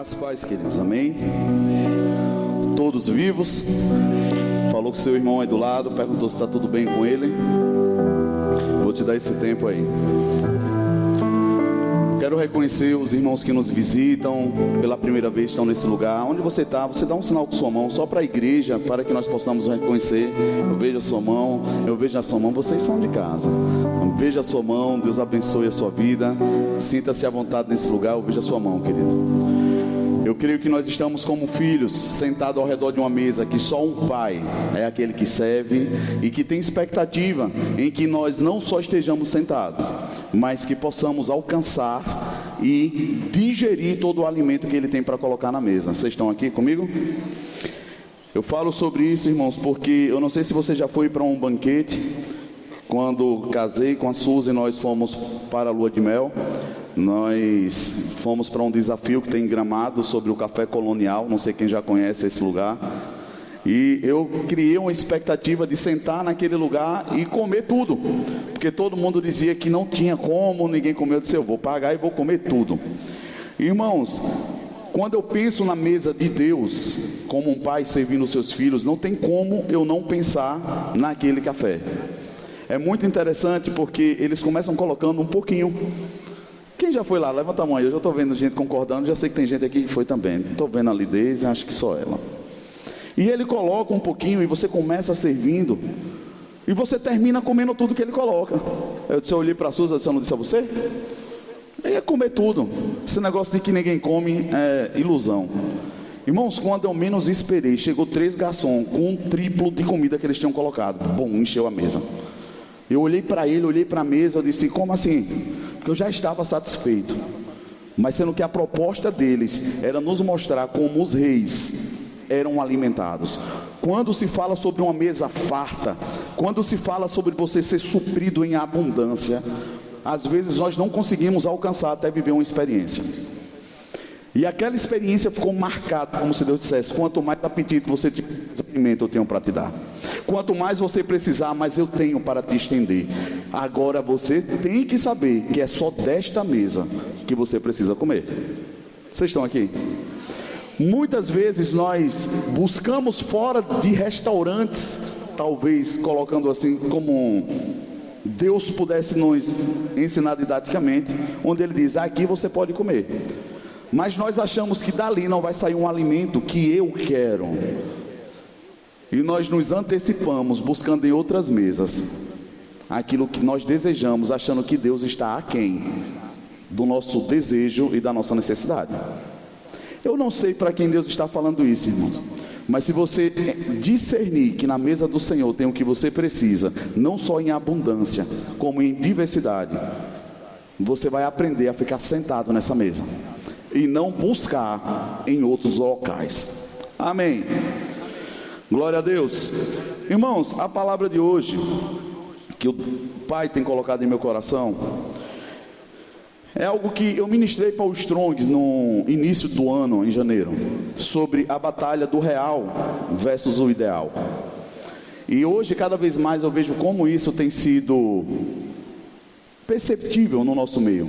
Graças e paz, queridos. Amém. Todos vivos. Falou com seu irmão aí do lado, perguntou se está tudo bem com ele. Vou te dar esse tempo aí. Quero reconhecer os irmãos que nos visitam pela primeira vez, estão nesse lugar. Onde você está, você dá um sinal com sua mão, só para a igreja, para que nós possamos reconhecer. Eu vejo a sua mão, eu vejo a sua mão, vocês são de casa. Veja a sua mão, Deus abençoe a sua vida. Sinta-se à vontade nesse lugar, eu vejo a sua mão, querido. Creio que nós estamos como filhos, sentados ao redor de uma mesa, que só um pai é aquele que serve e que tem expectativa em que nós não só estejamos sentados, mas que possamos alcançar e digerir todo o alimento que ele tem para colocar na mesa. Vocês estão aqui comigo? Eu falo sobre isso, irmãos, porque eu não sei se você já foi para um banquete. Quando casei com a Suzy, nós fomos para a lua de mel. Nós fomos para um desafio que tem gramado sobre o café colonial. Não sei quem já conhece esse lugar. E eu criei uma expectativa de sentar naquele lugar e comer tudo, porque todo mundo dizia que não tinha como, ninguém comeu. Eu disse: Eu vou pagar e vou comer tudo. Irmãos, quando eu penso na mesa de Deus, como um pai servindo os seus filhos, não tem como eu não pensar naquele café. É muito interessante porque eles começam colocando um pouquinho. Quem já foi lá? Levanta a mão aí. Eu já estou vendo gente concordando. Já sei que tem gente aqui que foi também. Estou vendo a Lidez, acho que só ela. E ele coloca um pouquinho e você começa servindo. E você termina comendo tudo que ele coloca. Eu disse, eu olhei para a Suza, eu não disse a você? Eu ia comer tudo. Esse negócio de que ninguém come é ilusão. Irmãos, quando eu menos esperei, chegou três garçons com um triplo de comida que eles tinham colocado. Bom, encheu a mesa. Eu olhei para ele, olhei para a mesa, eu disse: como assim? Porque eu já estava satisfeito. Mas sendo que a proposta deles era nos mostrar como os reis eram alimentados. Quando se fala sobre uma mesa farta, quando se fala sobre você ser suprido em abundância, às vezes nós não conseguimos alcançar até viver uma experiência. E aquela experiência ficou marcada, como se Deus dissesse: quanto mais apetite você tiver, eu tenho para te dar. Quanto mais você precisar, mais eu tenho para te estender. Agora você tem que saber que é só desta mesa que você precisa comer. Vocês estão aqui? Muitas vezes nós buscamos fora de restaurantes, talvez colocando assim como Deus pudesse nos ensinar didaticamente, onde Ele diz: aqui você pode comer. Mas nós achamos que dali não vai sair um alimento que eu quero. E nós nos antecipamos buscando em outras mesas aquilo que nós desejamos, achando que Deus está aquém do nosso desejo e da nossa necessidade. Eu não sei para quem Deus está falando isso, irmãos. Mas se você discernir que na mesa do Senhor tem o que você precisa, não só em abundância, como em diversidade, você vai aprender a ficar sentado nessa mesa e não buscar em outros locais. Amém. Glória a Deus. Irmãos, a palavra de hoje que o Pai tem colocado em meu coração é algo que eu ministrei para os Strongs no início do ano, em janeiro, sobre a batalha do real versus o ideal. E hoje, cada vez mais, eu vejo como isso tem sido perceptível no nosso meio.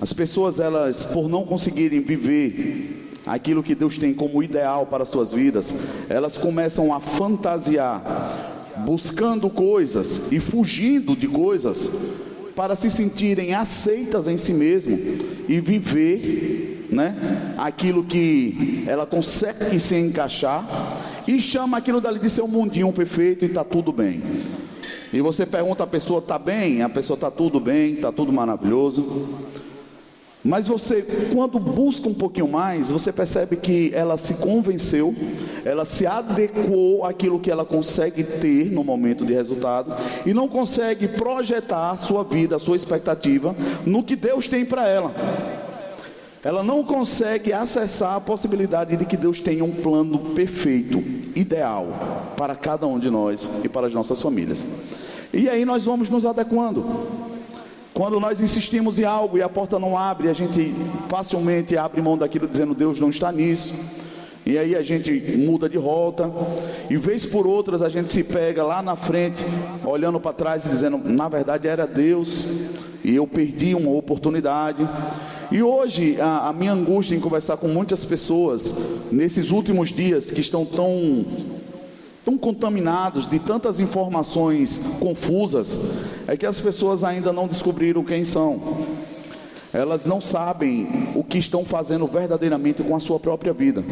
As pessoas, elas, por não conseguirem viver aquilo que Deus tem como ideal para suas vidas, elas começam a fantasiar, buscando coisas e fugindo de coisas para se sentirem aceitas em si mesmo e viver, né, aquilo que ela consegue se encaixar e chama aquilo dali de seu mundinho perfeito e está tudo bem. E você pergunta a pessoa está bem? A pessoa está tudo bem, está tudo maravilhoso. Mas você, quando busca um pouquinho mais, você percebe que ela se convenceu, ela se adequou àquilo que ela consegue ter no momento de resultado e não consegue projetar a sua vida, a sua expectativa no que Deus tem para ela. Ela não consegue acessar a possibilidade de que Deus tenha um plano perfeito, ideal, para cada um de nós e para as nossas famílias. E aí nós vamos nos adequando. Quando nós insistimos em algo e a porta não abre, a gente facilmente abre mão daquilo dizendo Deus não está nisso. E aí a gente muda de rota, e vez por outras a gente se pega lá na frente, olhando para trás e dizendo, na verdade era Deus, e eu perdi uma oportunidade. E hoje a, a minha angústia em conversar com muitas pessoas nesses últimos dias que estão tão tão contaminados de tantas informações confusas, é que as pessoas ainda não descobriram quem são. Elas não sabem o que estão fazendo verdadeiramente com a sua própria vida.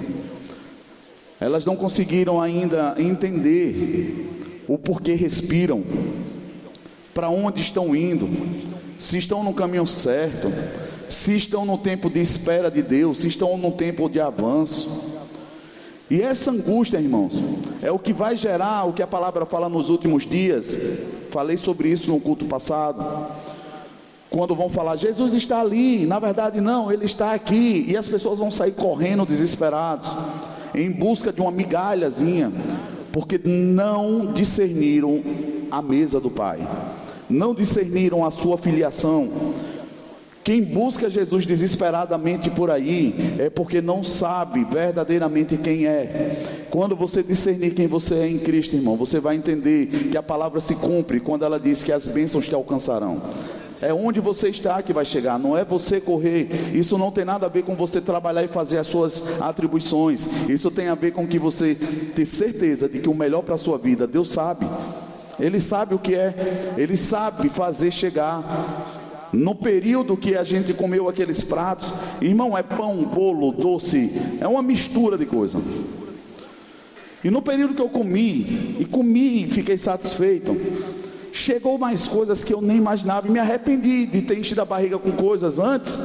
Elas não conseguiram ainda entender o porquê respiram, para onde estão indo, se estão no caminho certo, se estão no tempo de espera de Deus, se estão no tempo de avanço. E essa angústia, irmãos, é o que vai gerar o que a palavra fala nos últimos dias. Falei sobre isso no culto passado. Quando vão falar, Jesus está ali, na verdade não, ele está aqui, e as pessoas vão sair correndo desesperados, em busca de uma migalhazinha, porque não discerniram a mesa do Pai, não discerniram a sua filiação, quem busca Jesus desesperadamente por aí é porque não sabe verdadeiramente quem é. Quando você discernir quem você é em Cristo, irmão, você vai entender que a palavra se cumpre quando ela diz que as bênçãos te alcançarão. É onde você está que vai chegar, não é você correr. Isso não tem nada a ver com você trabalhar e fazer as suas atribuições. Isso tem a ver com que você ter certeza de que o melhor para a sua vida, Deus sabe. Ele sabe o que é, ele sabe fazer chegar no período que a gente comeu aqueles pratos, irmão, é pão, bolo, doce, é uma mistura de coisa. E no período que eu comi, e comi e fiquei satisfeito, chegou mais coisas que eu nem imaginava e me arrependi de ter enchido a barriga com coisas antes.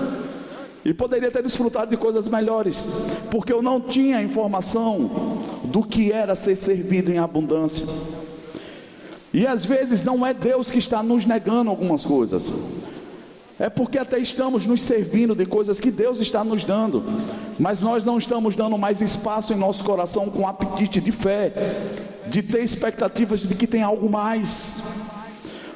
E poderia ter desfrutado de coisas melhores, porque eu não tinha informação do que era ser servido em abundância. E às vezes não é Deus que está nos negando algumas coisas. É porque até estamos nos servindo de coisas que Deus está nos dando, mas nós não estamos dando mais espaço em nosso coração com apetite de fé, de ter expectativas de que tem algo mais.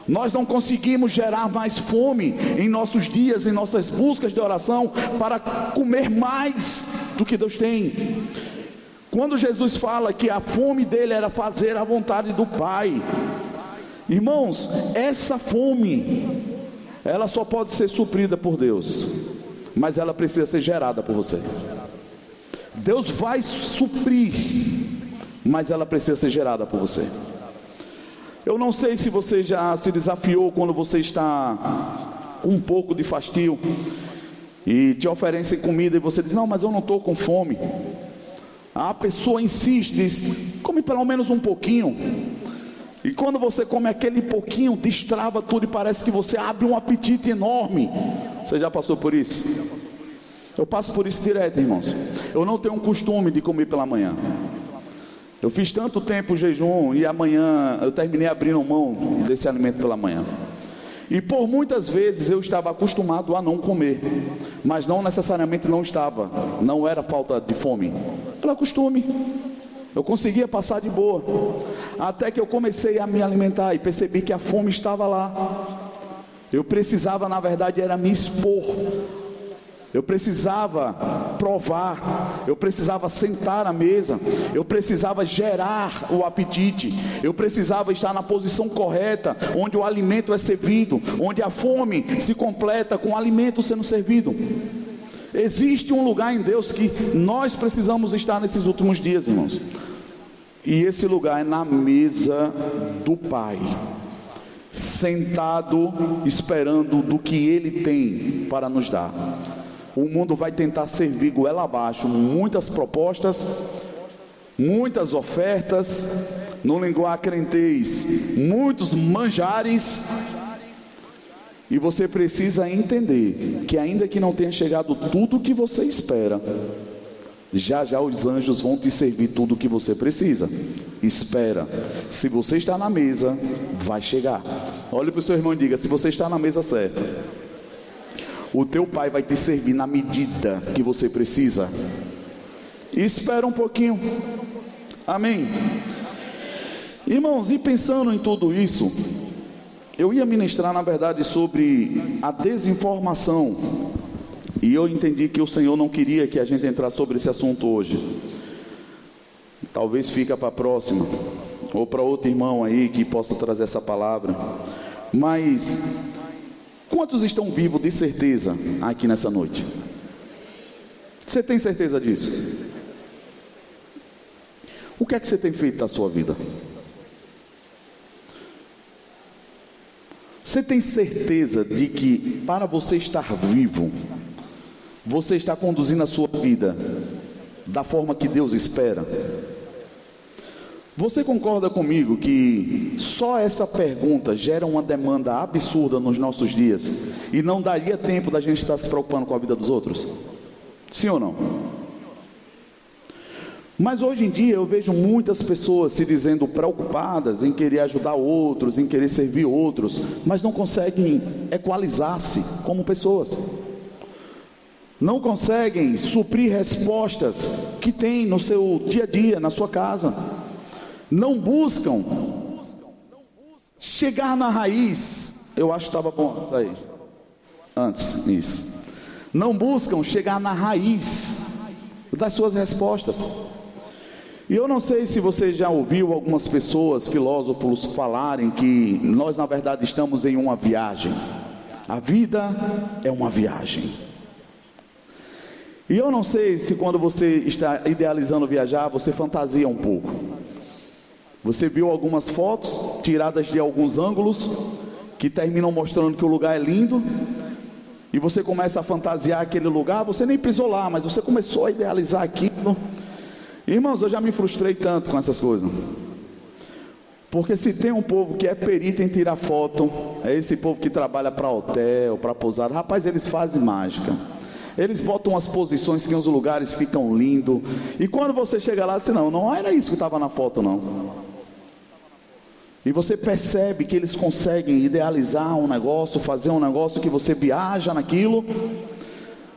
Nós não conseguimos gerar mais fome em nossos dias, em nossas buscas de oração, para comer mais do que Deus tem. Quando Jesus fala que a fome dele era fazer a vontade do Pai, irmãos, essa fome ela só pode ser suprida por Deus, mas ela precisa ser gerada por você. Deus vai suprir, mas ela precisa ser gerada por você. Eu não sei se você já se desafiou quando você está um pouco de fastio e te oferecem comida e você diz: Não, mas eu não estou com fome. A pessoa insiste, diz: Come pelo menos um pouquinho. E quando você come aquele pouquinho, destrava tudo e parece que você abre um apetite enorme. Você já passou por isso? Eu passo por isso direto, irmãos. Eu não tenho um costume de comer pela manhã. Eu fiz tanto tempo jejum e amanhã eu terminei abrindo mão desse alimento pela manhã. E por muitas vezes eu estava acostumado a não comer, mas não necessariamente não estava, não era falta de fome, era costume. Eu conseguia passar de boa. Até que eu comecei a me alimentar e percebi que a fome estava lá. Eu precisava, na verdade, era me expor. Eu precisava provar, eu precisava sentar à mesa, eu precisava gerar o apetite, eu precisava estar na posição correta, onde o alimento é servido, onde a fome se completa com o alimento sendo servido. Existe um lugar em Deus que nós precisamos estar nesses últimos dias, irmãos. E esse lugar é na mesa do Pai, sentado esperando do que Ele tem para nos dar. O mundo vai tentar servir goela abaixo, muitas propostas, muitas ofertas, no linguagem crentez, muitos manjares e você precisa entender que, ainda que não tenha chegado tudo o que você espera, já já os anjos vão te servir tudo o que você precisa. Espera. Se você está na mesa, vai chegar. Olhe para o seu irmão e diga: se você está na mesa certa, o teu pai vai te servir na medida que você precisa. Espera um pouquinho. Amém. Irmãos, e pensando em tudo isso, eu ia ministrar, na verdade, sobre a desinformação. E eu entendi que o Senhor não queria que a gente entrasse sobre esse assunto hoje. Talvez fica para a próxima, ou para outro irmão aí que possa trazer essa palavra. Mas Quantos estão vivos de certeza aqui nessa noite? Você tem certeza disso? O que é que você tem feito da sua vida? Você tem certeza de que para você estar vivo, você está conduzindo a sua vida da forma que Deus espera? Você concorda comigo que só essa pergunta gera uma demanda absurda nos nossos dias e não daria tempo da gente estar se preocupando com a vida dos outros? Sim ou não? Mas hoje em dia eu vejo muitas pessoas se dizendo preocupadas em querer ajudar outros, em querer servir outros, mas não conseguem equalizar-se como pessoas. Não conseguem suprir respostas que têm no seu dia a dia, na sua casa não buscam chegar na raiz. Eu acho que estava bom isso aí. Antes, isso. Não buscam chegar na raiz das suas respostas. E eu não sei se você já ouviu algumas pessoas, filósofos, falarem que nós, na verdade, estamos em uma viagem. A vida é uma viagem. E eu não sei se quando você está idealizando viajar, você fantasia um pouco. Você viu algumas fotos tiradas de alguns ângulos que terminam mostrando que o lugar é lindo. E você começa a fantasiar aquele lugar, você nem pisou lá, mas você começou a idealizar aquilo. Irmãos, eu já me frustrei tanto com essas coisas. Porque se tem um povo que é perito em tirar foto, é esse povo que trabalha para hotel, para pousada. Rapaz, eles fazem mágica. Eles botam as posições que os lugares ficam lindos. E quando você chega lá, diz: Não, não era isso que estava na foto, não. E você percebe que eles conseguem idealizar um negócio, fazer um negócio que você viaja naquilo.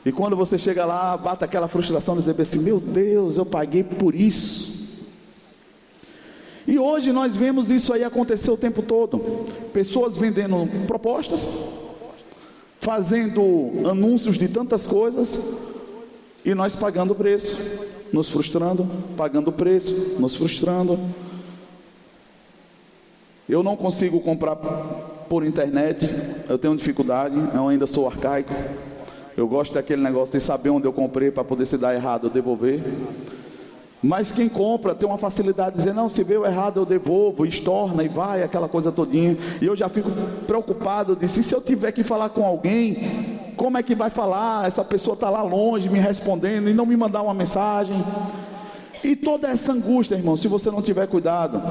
E quando você chega lá, bate aquela frustração de dizer assim: Meu Deus, eu paguei por isso. E hoje nós vemos isso aí acontecer o tempo todo. Pessoas vendendo propostas, fazendo anúncios de tantas coisas, e nós pagando o preço, nos frustrando, pagando o preço, nos frustrando. Eu não consigo comprar por internet, eu tenho dificuldade, eu ainda sou arcaico. Eu gosto daquele negócio de saber onde eu comprei para poder se dar errado devolver. Mas quem compra tem uma facilidade de dizer, não, se veio errado eu devolvo, estorna e vai, aquela coisa todinha. E eu já fico preocupado de se eu tiver que falar com alguém, como é que vai falar? Essa pessoa está lá longe me respondendo e não me mandar uma mensagem. E toda essa angústia, irmão, se você não tiver cuidado,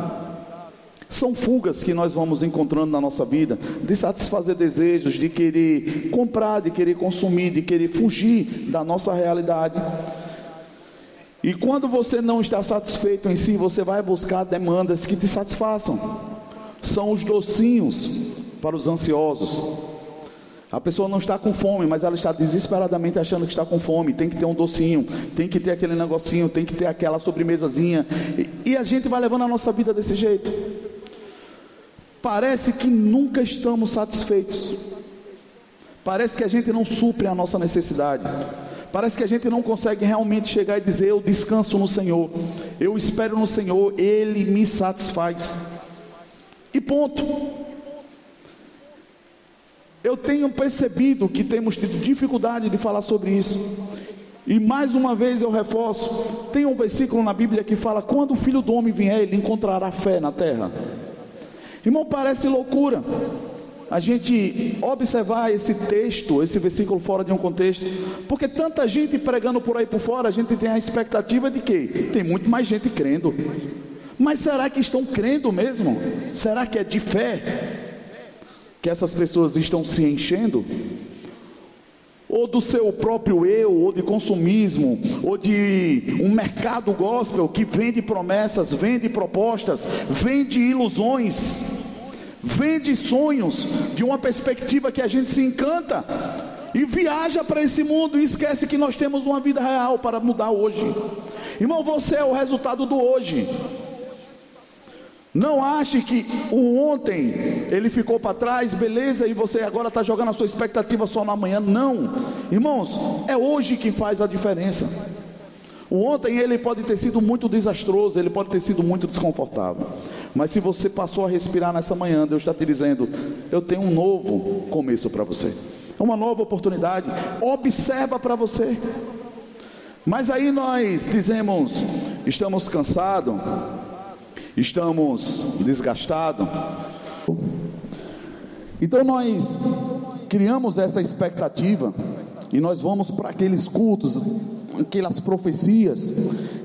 são fugas que nós vamos encontrando na nossa vida, de satisfazer desejos, de querer comprar, de querer consumir, de querer fugir da nossa realidade. E quando você não está satisfeito em si, você vai buscar demandas que te satisfaçam. São os docinhos para os ansiosos. A pessoa não está com fome, mas ela está desesperadamente achando que está com fome. Tem que ter um docinho, tem que ter aquele negocinho, tem que ter aquela sobremesazinha. E, e a gente vai levando a nossa vida desse jeito parece que nunca estamos satisfeitos. Parece que a gente não supre a nossa necessidade. Parece que a gente não consegue realmente chegar e dizer: Eu descanso no Senhor, eu espero no Senhor, Ele me satisfaz. E ponto. Eu tenho percebido que temos tido dificuldade de falar sobre isso. E mais uma vez eu reforço: tem um versículo na Bíblia que fala: Quando o filho do homem vier, ele encontrará fé na terra. Irmão, parece loucura a gente observar esse texto, esse versículo fora de um contexto, porque tanta gente pregando por aí por fora, a gente tem a expectativa de que tem muito mais gente crendo. Mas será que estão crendo mesmo? Será que é de fé que essas pessoas estão se enchendo? Ou do seu próprio eu, ou de consumismo, ou de um mercado gospel que vende promessas, vende propostas, vende ilusões vende sonhos de uma perspectiva que a gente se encanta e viaja para esse mundo e esquece que nós temos uma vida real para mudar hoje. Irmão, você é o resultado do hoje. Não ache que o ontem ele ficou para trás, beleza, e você agora está jogando a sua expectativa só na manhã. Não, irmãos, é hoje que faz a diferença. O ontem ele pode ter sido muito desastroso, ele pode ter sido muito desconfortável. Mas se você passou a respirar nessa manhã, Deus está te dizendo: eu tenho um novo começo para você, uma nova oportunidade. Observa para você. Mas aí nós dizemos: estamos cansados, estamos desgastados. Então nós criamos essa expectativa e nós vamos para aqueles cultos, aquelas profecias,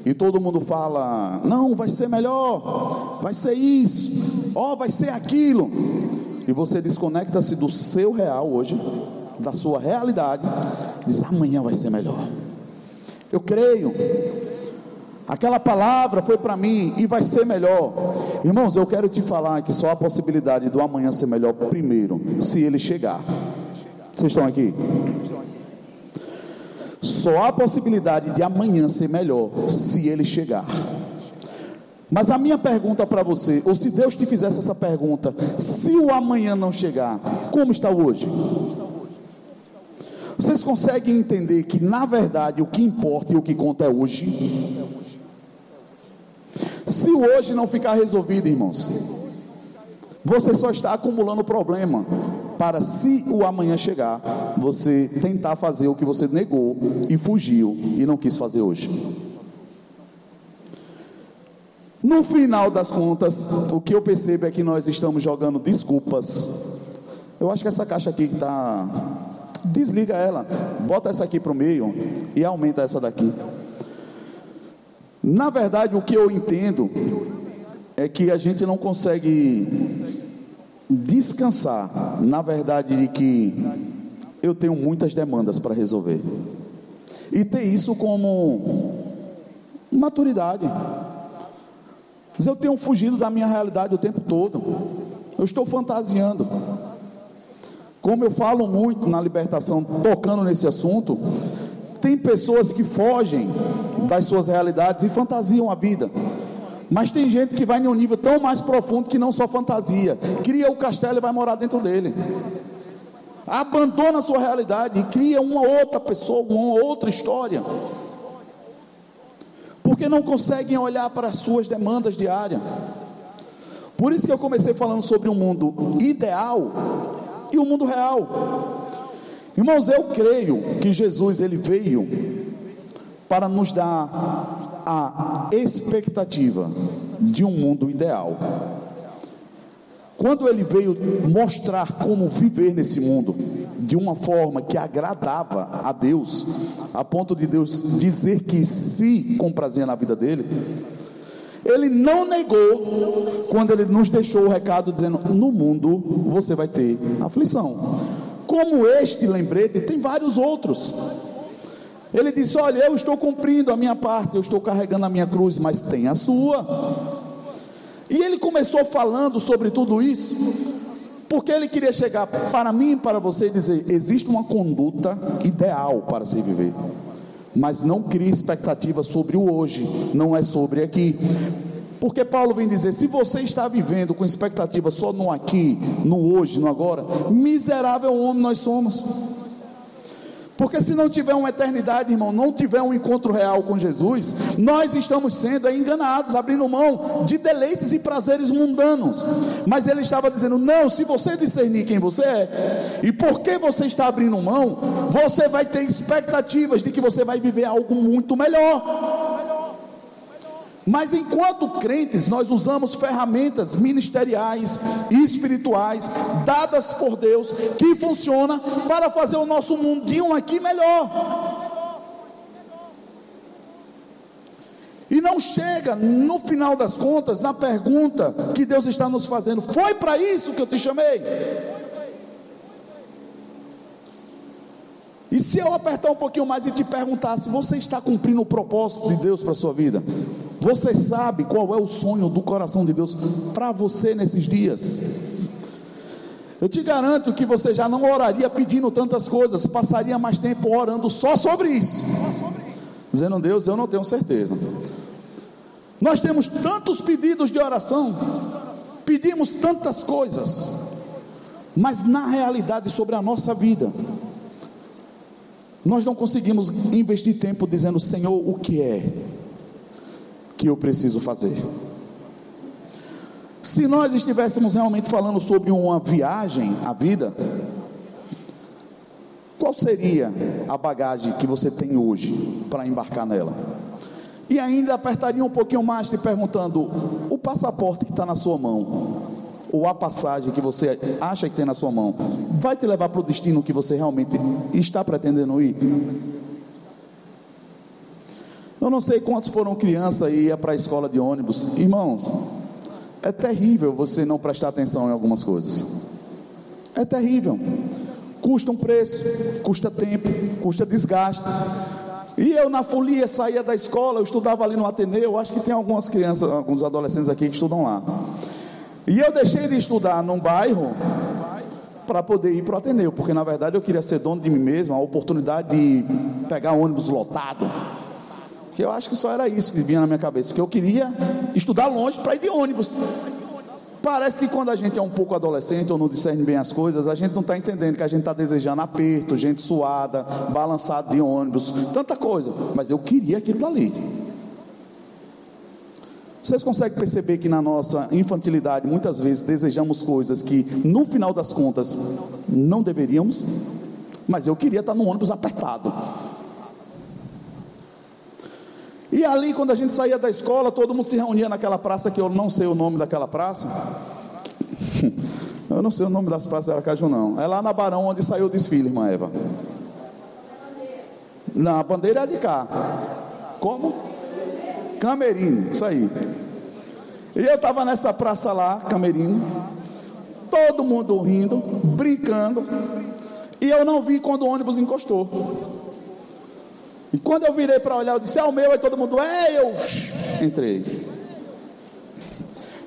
e todo mundo fala: não, vai ser melhor, vai ser isso, ó, oh, vai ser aquilo, e você desconecta-se do seu real hoje, da sua realidade, diz: amanhã vai ser melhor. Eu creio, Aquela palavra foi para mim e vai ser melhor. Irmãos, eu quero te falar que só há possibilidade do amanhã ser melhor primeiro, se ele chegar. Vocês estão aqui? Só há possibilidade de amanhã ser melhor se ele chegar. Mas a minha pergunta para você, ou se Deus te fizesse essa pergunta, se o amanhã não chegar, como está hoje? Vocês conseguem entender que na verdade o que importa e o que conta é hoje? Se o hoje não ficar resolvido, irmãos, você só está acumulando problema para se o amanhã chegar, você tentar fazer o que você negou e fugiu e não quis fazer hoje. No final das contas, o que eu percebo é que nós estamos jogando desculpas. Eu acho que essa caixa aqui está. Desliga ela, bota essa aqui para o meio e aumenta essa daqui. Na verdade, o que eu entendo é que a gente não consegue descansar, na verdade, de que eu tenho muitas demandas para resolver. E ter isso como maturidade. Mas eu tenho fugido da minha realidade o tempo todo. Eu estou fantasiando. Como eu falo muito na libertação, tocando nesse assunto, tem pessoas que fogem das suas realidades e fantasiam a vida. Mas tem gente que vai em um nível tão mais profundo que não só fantasia, cria o castelo e vai morar dentro dele. Abandona a sua realidade e cria uma outra pessoa, uma outra história. Porque não conseguem olhar para as suas demandas diárias. Por isso que eu comecei falando sobre um mundo ideal e o um mundo real. Irmãos, eu creio que Jesus ele veio para nos dar a expectativa de um mundo ideal. Quando ele veio mostrar como viver nesse mundo de uma forma que agradava a Deus, a ponto de Deus dizer que se comprazia na vida dele, ele não negou quando ele nos deixou o recado dizendo: No mundo você vai ter aflição. Como este lembrete, tem vários outros. Ele disse: Olha, eu estou cumprindo a minha parte, eu estou carregando a minha cruz, mas tem a sua. E ele começou falando sobre tudo isso, porque ele queria chegar para mim e para você e dizer: existe uma conduta ideal para se viver, mas não crie expectativa sobre o hoje, não é sobre aqui. Porque Paulo vem dizer: se você está vivendo com expectativa só no aqui, no hoje, no agora, miserável homem nós somos. Porque se não tiver uma eternidade, irmão, não tiver um encontro real com Jesus, nós estamos sendo enganados, abrindo mão de deleites e prazeres mundanos. Mas ele estava dizendo: não, se você discernir quem você é e por que você está abrindo mão, você vai ter expectativas de que você vai viver algo muito melhor. Mas enquanto crentes, nós usamos ferramentas ministeriais e espirituais dadas por Deus que funcionam para fazer o nosso mundinho aqui melhor. E não chega no final das contas na pergunta que Deus está nos fazendo: foi para isso que eu te chamei? E se eu apertar um pouquinho mais e te perguntar se você está cumprindo o propósito de Deus para a sua vida? Você sabe qual é o sonho do coração de Deus para você nesses dias? Eu te garanto que você já não oraria pedindo tantas coisas, passaria mais tempo orando só sobre isso. Dizendo, Deus, eu não tenho certeza. Nós temos tantos pedidos de oração, pedimos tantas coisas, mas na realidade sobre a nossa vida, nós não conseguimos investir tempo dizendo, Senhor, o que é que eu preciso fazer? Se nós estivéssemos realmente falando sobre uma viagem à vida, qual seria a bagagem que você tem hoje para embarcar nela? E ainda apertaria um pouquinho mais te perguntando: o passaporte que está na sua mão, ou a passagem que você acha que tem na sua mão, vai te levar para o destino que você realmente está pretendendo ir? Eu não sei quantos foram crianças e ia para a escola de ônibus. Irmãos, é terrível você não prestar atenção em algumas coisas. É terrível. Custa um preço, custa tempo, custa desgaste. E eu na folia saía da escola, eu estudava ali no Ateneu, acho que tem algumas crianças, alguns adolescentes aqui que estudam lá. E eu deixei de estudar num bairro para poder ir para o Ateneu, porque na verdade eu queria ser dono de mim mesmo, a oportunidade de pegar ônibus lotado. Que eu acho que só era isso que vinha na minha cabeça, que eu queria estudar longe para ir de ônibus. Parece que quando a gente é um pouco adolescente ou não discerne bem as coisas, a gente não está entendendo que a gente está desejando aperto, gente suada, balançado de ônibus, tanta coisa. Mas eu queria aquilo dali. Vocês conseguem perceber que na nossa infantilidade muitas vezes desejamos coisas que no final das contas não deveríamos? Mas eu queria estar no ônibus apertado. E ali, quando a gente saía da escola, todo mundo se reunia naquela praça que eu não sei o nome daquela praça. Eu não sei o nome das praças de Aracaju, não. É lá na Barão onde saiu o desfile, irmã Eva. Não, a bandeira é de cá. Como? Camerino, isso aí. E eu estava nessa praça lá, Camerino. Todo mundo rindo, brincando. E eu não vi quando o ônibus encostou. E quando eu virei para olhar, eu disse: É o meu. Aí todo mundo, é, eu entrei.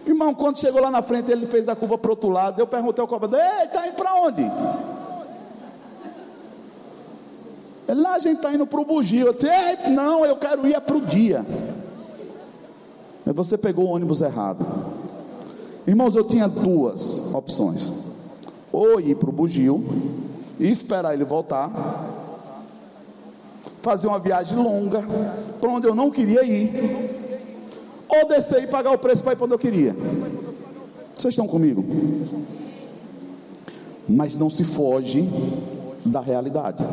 Irmão, quando chegou lá na frente, ele fez a curva para o outro lado. Eu perguntei ao cobrador: Ei, está indo para onde? Ele, lá a gente está indo para o bugio. Eu disse: Ei, não, eu quero ir é para o dia. Mas você pegou o ônibus errado. Irmãos, eu tinha duas opções: ou ir para o bugio e esperar ele voltar, fazer uma viagem longa para onde eu não queria ir, ou descer e pagar o preço para ir para onde eu queria. Vocês estão comigo? Mas não se foge da realidade.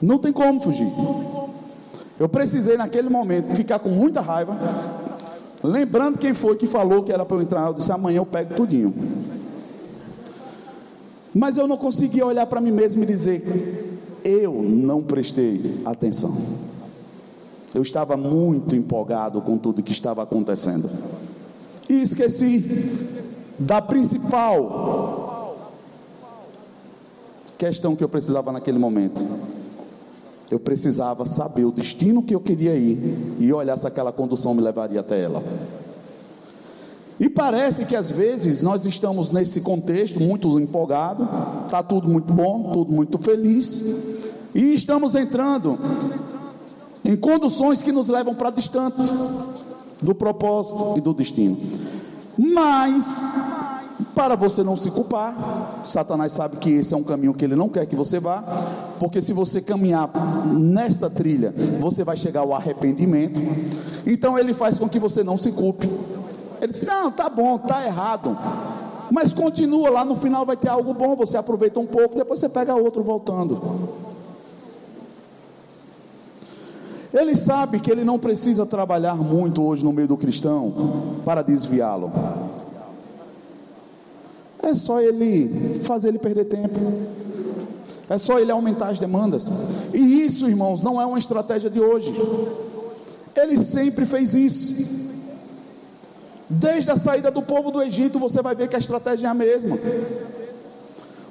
Não tem como fugir. Eu precisei naquele momento ficar com muita raiva, lembrando quem foi que falou que era para eu entrar. Eu disse: amanhã eu pego tudinho. Mas eu não conseguia olhar para mim mesmo e dizer: eu não prestei atenção. Eu estava muito empolgado com tudo que estava acontecendo. E esqueci da principal questão que eu precisava naquele momento. Eu precisava saber o destino que eu queria ir e olhar se aquela condução me levaria até ela. E parece que às vezes nós estamos nesse contexto muito empolgado, está tudo muito bom, tudo muito feliz, e estamos entrando em conduções que nos levam para distante do propósito e do destino. Mas, para você não se culpar, Satanás sabe que esse é um caminho que ele não quer que você vá, porque se você caminhar nesta trilha, você vai chegar ao arrependimento. Então ele faz com que você não se culpe. Ele diz: Não, tá bom, tá errado. Mas continua lá, no final vai ter algo bom. Você aproveita um pouco, depois você pega outro voltando. Ele sabe que ele não precisa trabalhar muito hoje no meio do cristão para desviá-lo. É só ele fazer ele perder tempo. É só ele aumentar as demandas. E isso, irmãos, não é uma estratégia de hoje. Ele sempre fez isso. Desde a saída do povo do Egito, você vai ver que a estratégia é a mesma.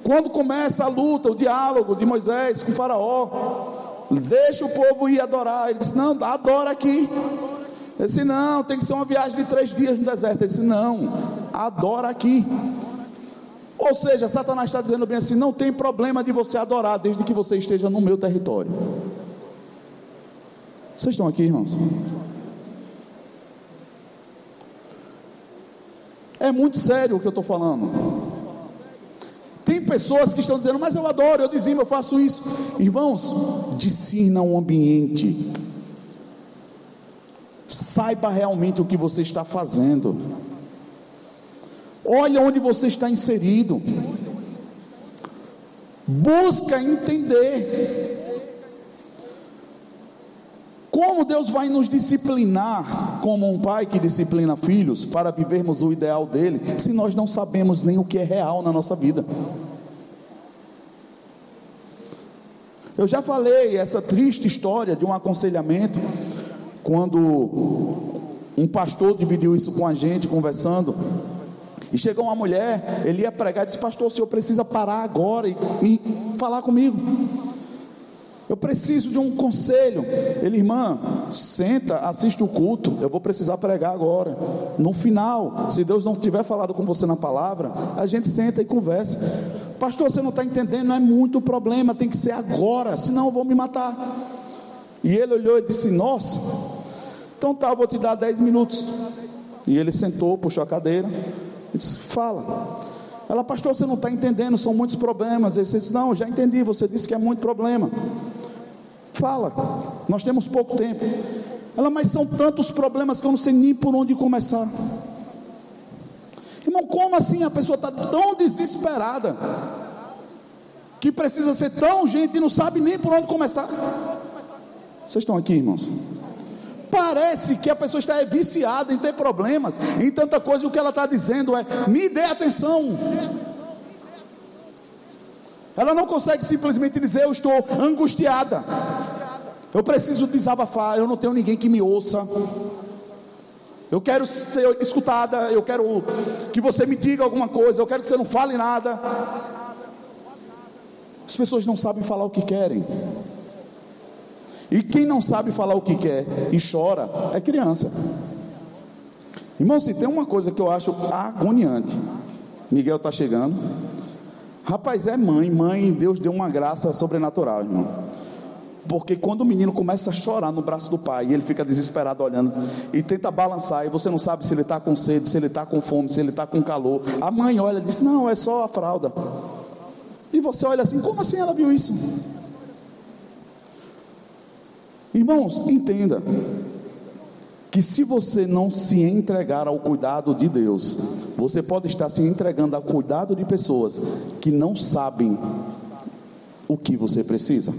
Quando começa a luta, o diálogo de Moisés com Faraó, deixa o povo ir adorar. Ele disse: Não, adora aqui. Ele disse: Não, tem que ser uma viagem de três dias no deserto. Ele disse: Não, adora aqui. Ou seja, Satanás está dizendo bem assim: Não tem problema de você adorar, desde que você esteja no meu território. Vocês estão aqui, irmãos? É muito sério o que eu estou falando. Tem pessoas que estão dizendo, mas eu adoro, eu dizimo, eu faço isso. Irmãos, discina o ambiente. Saiba realmente o que você está fazendo. Olha onde você está inserido. Busca entender. Como Deus vai nos disciplinar, como um pai que disciplina filhos, para vivermos o ideal dele, se nós não sabemos nem o que é real na nossa vida? Eu já falei essa triste história de um aconselhamento, quando um pastor dividiu isso com a gente, conversando. E chegou uma mulher, ele ia pregar, disse: Pastor, o senhor precisa parar agora e, e falar comigo. Eu preciso de um conselho. Ele, irmã, senta, assiste o culto. Eu vou precisar pregar agora. No final, se Deus não tiver falado com você na palavra, a gente senta e conversa. Pastor, você não está entendendo, não é muito problema, tem que ser agora, senão eu vou me matar. E ele olhou e disse: Nossa, então tá, vou te dar 10 minutos. E ele sentou, puxou a cadeira, disse: Fala. Ela, pastor, você não está entendendo, são muitos problemas. Ele disse: Não, já entendi, você disse que é muito problema. Fala, nós temos pouco tempo. Ela, mas são tantos problemas que eu não sei nem por onde começar. Irmão, como assim a pessoa está tão desesperada que precisa ser tão urgente e não sabe nem por onde começar? Vocês estão aqui, irmãos? Parece que a pessoa está viciada em ter problemas, em tanta coisa, e o que ela está dizendo é: me dê atenção. Ela não consegue simplesmente dizer: Eu estou angustiada. Eu preciso desabafar. Eu não tenho ninguém que me ouça. Eu quero ser escutada. Eu quero que você me diga alguma coisa. Eu quero que você não fale nada. As pessoas não sabem falar o que querem. E quem não sabe falar o que quer e chora é criança. Irmão, se tem uma coisa que eu acho agoniante. Miguel está chegando. Rapaz, é mãe, mãe, Deus deu uma graça sobrenatural, irmão. Porque quando o menino começa a chorar no braço do pai, e ele fica desesperado olhando, e tenta balançar, e você não sabe se ele está com sede, se ele está com fome, se ele está com calor. A mãe olha e diz: Não, é só a fralda. E você olha assim: Como assim ela viu isso? Irmãos, entenda que se você não se entregar ao cuidado de Deus, você pode estar se entregando ao cuidado de pessoas que não sabem o que você precisa.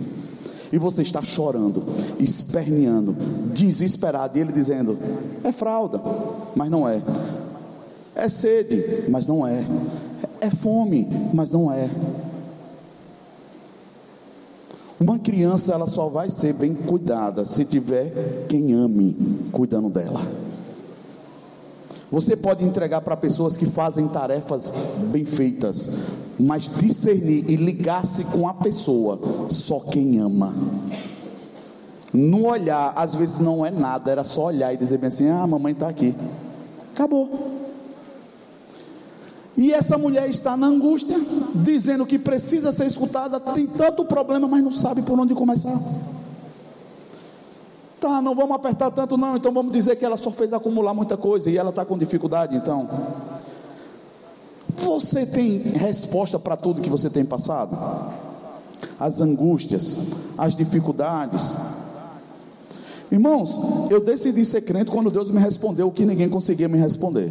E você está chorando, esperneando, desesperado, e ele dizendo: é fralda, mas não é. É sede, mas não é. É fome, mas não é. Uma criança ela só vai ser bem cuidada se tiver quem ame cuidando dela. Você pode entregar para pessoas que fazem tarefas bem feitas, mas discernir e ligar-se com a pessoa só quem ama. No olhar, às vezes não é nada, era só olhar e dizer bem assim: ah, a mamãe está aqui. Acabou. E essa mulher está na angústia, dizendo que precisa ser escutada, tem tanto problema, mas não sabe por onde começar. Tá, não vamos apertar tanto, não, então vamos dizer que ela só fez acumular muita coisa e ela está com dificuldade, então. Você tem resposta para tudo que você tem passado? As angústias, as dificuldades. Irmãos, eu decidi ser crente quando Deus me respondeu o que ninguém conseguia me responder.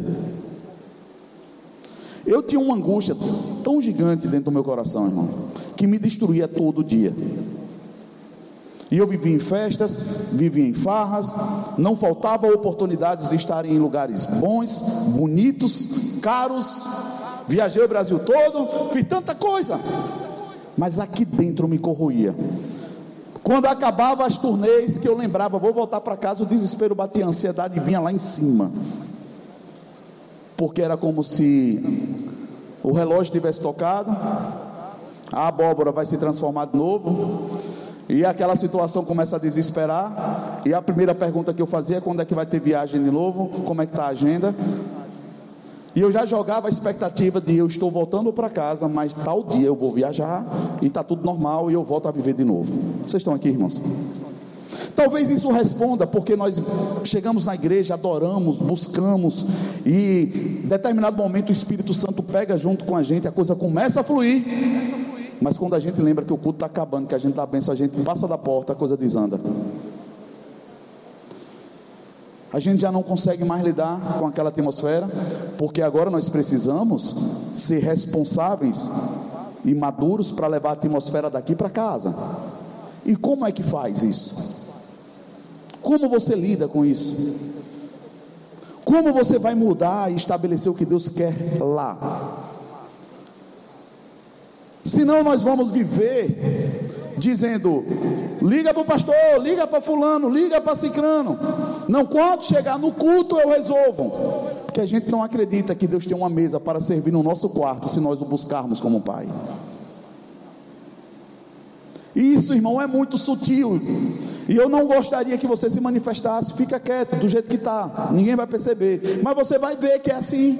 Eu tinha uma angústia tão gigante dentro do meu coração, irmão, que me destruía todo dia. E eu vivia em festas, vivia em farras, não faltava oportunidades de estar em lugares bons, bonitos, caros. Viajei o Brasil todo, fiz tanta coisa, mas aqui dentro me corroía. Quando acabava as turnês, que eu lembrava, vou voltar para casa, o desespero batia, a ansiedade vinha lá em cima porque era como se o relógio tivesse tocado, a abóbora vai se transformar de novo, e aquela situação começa a desesperar. E a primeira pergunta que eu fazia é quando é que vai ter viagem de novo, como é que está a agenda. E eu já jogava a expectativa de eu estou voltando para casa, mas tal dia eu vou viajar e está tudo normal e eu volto a viver de novo. Vocês estão aqui, irmãos? Talvez isso responda porque nós chegamos na igreja, adoramos, buscamos e em determinado momento o Espírito Santo pega junto com a gente, a coisa começa a fluir. Mas quando a gente lembra que o culto está acabando, que a gente está bem, a gente passa da porta, a coisa desanda. A gente já não consegue mais lidar com aquela atmosfera, porque agora nós precisamos ser responsáveis e maduros para levar a atmosfera daqui para casa. E como é que faz isso? Como você lida com isso? Como você vai mudar e estabelecer o que Deus quer lá? Senão nós vamos viver dizendo: liga para o pastor, liga para fulano, liga para cicrano. Não, quando chegar no culto eu resolvo. Porque a gente não acredita que Deus tem uma mesa para servir no nosso quarto se nós o buscarmos como Pai. Isso, irmão, é muito sutil. E eu não gostaria que você se manifestasse. Fica quieto, do jeito que está. Ninguém vai perceber. Mas você vai ver que é assim.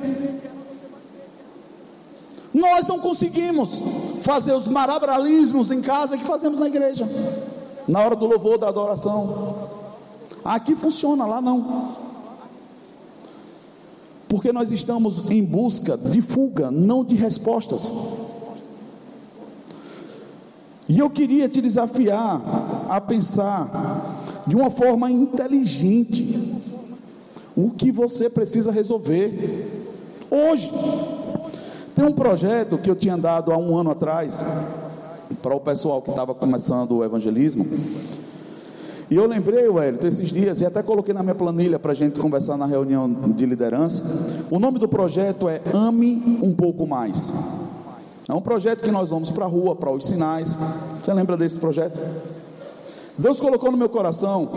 Nós não conseguimos fazer os marabralismos em casa que fazemos na igreja. Na hora do louvor, da adoração. Aqui funciona, lá não. Porque nós estamos em busca de fuga, não de respostas. E eu queria te desafiar a pensar de uma forma inteligente o que você precisa resolver hoje. Tem um projeto que eu tinha dado há um ano atrás para o pessoal que estava começando o evangelismo. E eu lembrei, Wellington, esses dias, e até coloquei na minha planilha para a gente conversar na reunião de liderança. O nome do projeto é Ame um pouco mais. É um projeto que nós vamos para a rua, para os sinais. Você lembra desse projeto? Deus colocou no meu coração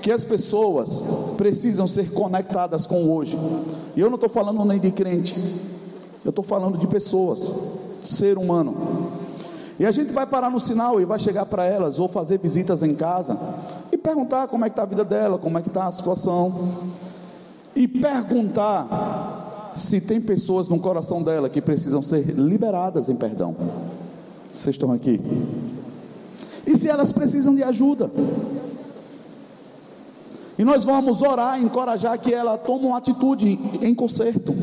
que as pessoas precisam ser conectadas com hoje. E eu não estou falando nem de crentes, eu estou falando de pessoas, ser humano. E a gente vai parar no sinal e vai chegar para elas, ou fazer visitas em casa, e perguntar como é que está a vida dela, como é que está a situação. E perguntar se tem pessoas no coração dela que precisam ser liberadas em perdão. Vocês estão aqui? E se elas precisam de ajuda? E nós vamos orar, encorajar que ela tome uma atitude em conserto.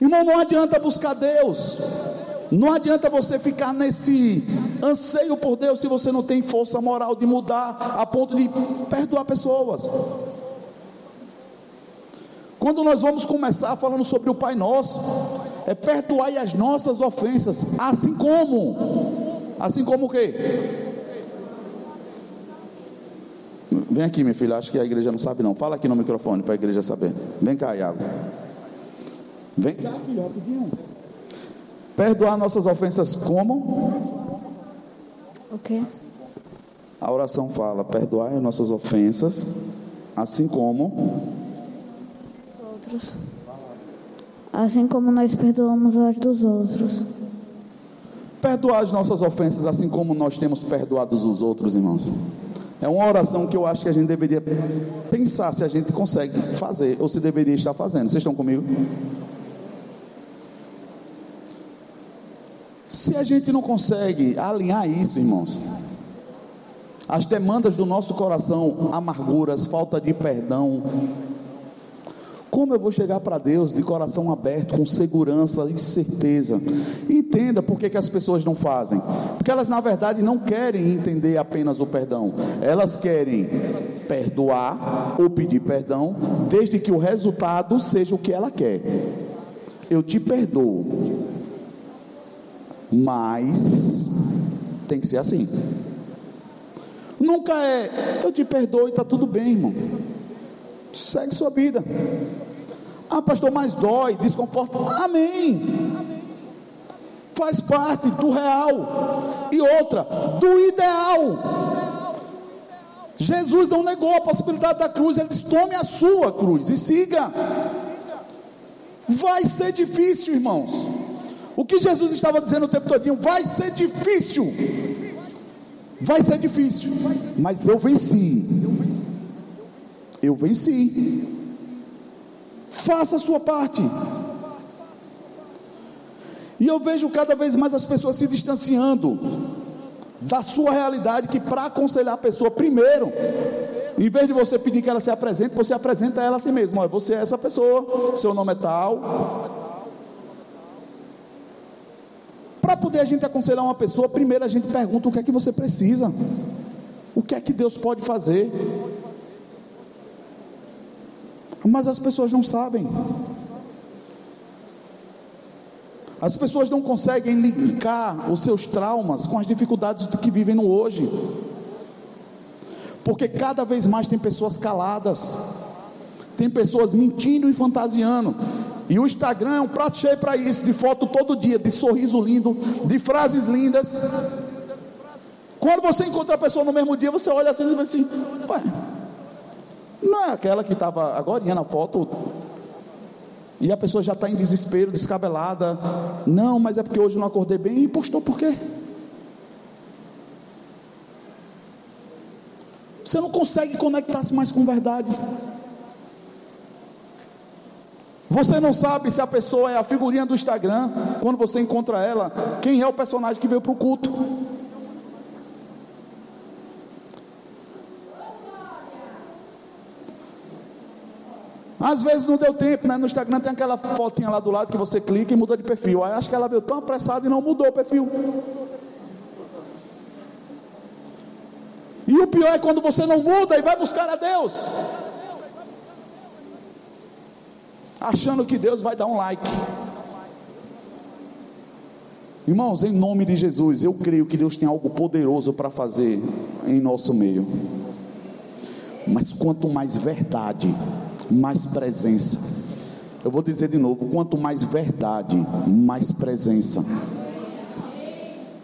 Irmão, não adianta buscar Deus. Não adianta você ficar nesse anseio por Deus se você não tem força moral de mudar a ponto de perdoar pessoas. Quando nós vamos começar falando sobre o Pai Nosso, é perdoai as nossas ofensas, assim como, assim como o quê? Vem aqui, minha filha, acho que a igreja não sabe não. Fala aqui no microfone para a igreja saber. Vem cá, Iago. Vem cá, filho, rapidinho. Perdoar nossas ofensas como? O quê? A oração fala: perdoai as nossas ofensas, assim como outros, assim como nós perdoamos as dos outros. Perdoar as nossas ofensas, assim como nós temos perdoado os outros, irmãos. É uma oração que eu acho que a gente deveria pensar se a gente consegue fazer ou se deveria estar fazendo. Vocês estão comigo? Se a gente não consegue alinhar isso, irmãos, as demandas do nosso coração, amarguras, falta de perdão, como eu vou chegar para Deus de coração aberto, com segurança e certeza? Entenda por que, que as pessoas não fazem. Porque elas, na verdade, não querem entender apenas o perdão. Elas querem perdoar ou pedir perdão, desde que o resultado seja o que ela quer. Eu te perdoo. Mas tem que ser assim. Nunca é, eu te perdoo e está tudo bem, irmão. Segue sua vida. Ah, pastor, mas dói, desconforta. Amém. Faz parte do real. E outra, do ideal. Jesus não negou a possibilidade da cruz, ele disse: tome a sua cruz e siga. Vai ser difícil, irmãos. O que Jesus estava dizendo o tempo todo, vai ser difícil. Vai ser difícil, mas eu venci. Eu venci. Faça a sua parte. E eu vejo cada vez mais as pessoas se distanciando da sua realidade, que para aconselhar a pessoa, primeiro, em vez de você pedir que ela se apresente, você apresenta ela a si mesmo. Olha, você é essa pessoa, seu nome é tal. Para poder a gente aconselhar uma pessoa, primeiro a gente pergunta o que é que você precisa, o que é que Deus pode fazer. Mas as pessoas não sabem. As pessoas não conseguem linkar os seus traumas com as dificuldades que vivem no hoje. Porque cada vez mais tem pessoas caladas, tem pessoas mentindo e fantasiando. E o Instagram é um prato cheio para isso, de foto todo dia, de sorriso lindo, de frases lindas. Quando você encontra a pessoa no mesmo dia, você olha assim e diz assim: Ué, não é aquela que estava agora na foto e a pessoa já está em desespero, descabelada. Não, mas é porque hoje não acordei bem e postou por quê? Você não consegue conectar-se mais com verdade. Você não sabe se a pessoa é a figurinha do Instagram, quando você encontra ela, quem é o personagem que veio para o culto. Às vezes não deu tempo, né? No Instagram tem aquela fotinha lá do lado que você clica e muda de perfil. Aí acho que ela veio tão apressada e não mudou o perfil. E o pior é quando você não muda e vai buscar a Deus. Achando que Deus vai dar um like. Irmãos, em nome de Jesus, eu creio que Deus tem algo poderoso para fazer em nosso meio. Mas quanto mais verdade, mais presença. Eu vou dizer de novo: quanto mais verdade, mais presença.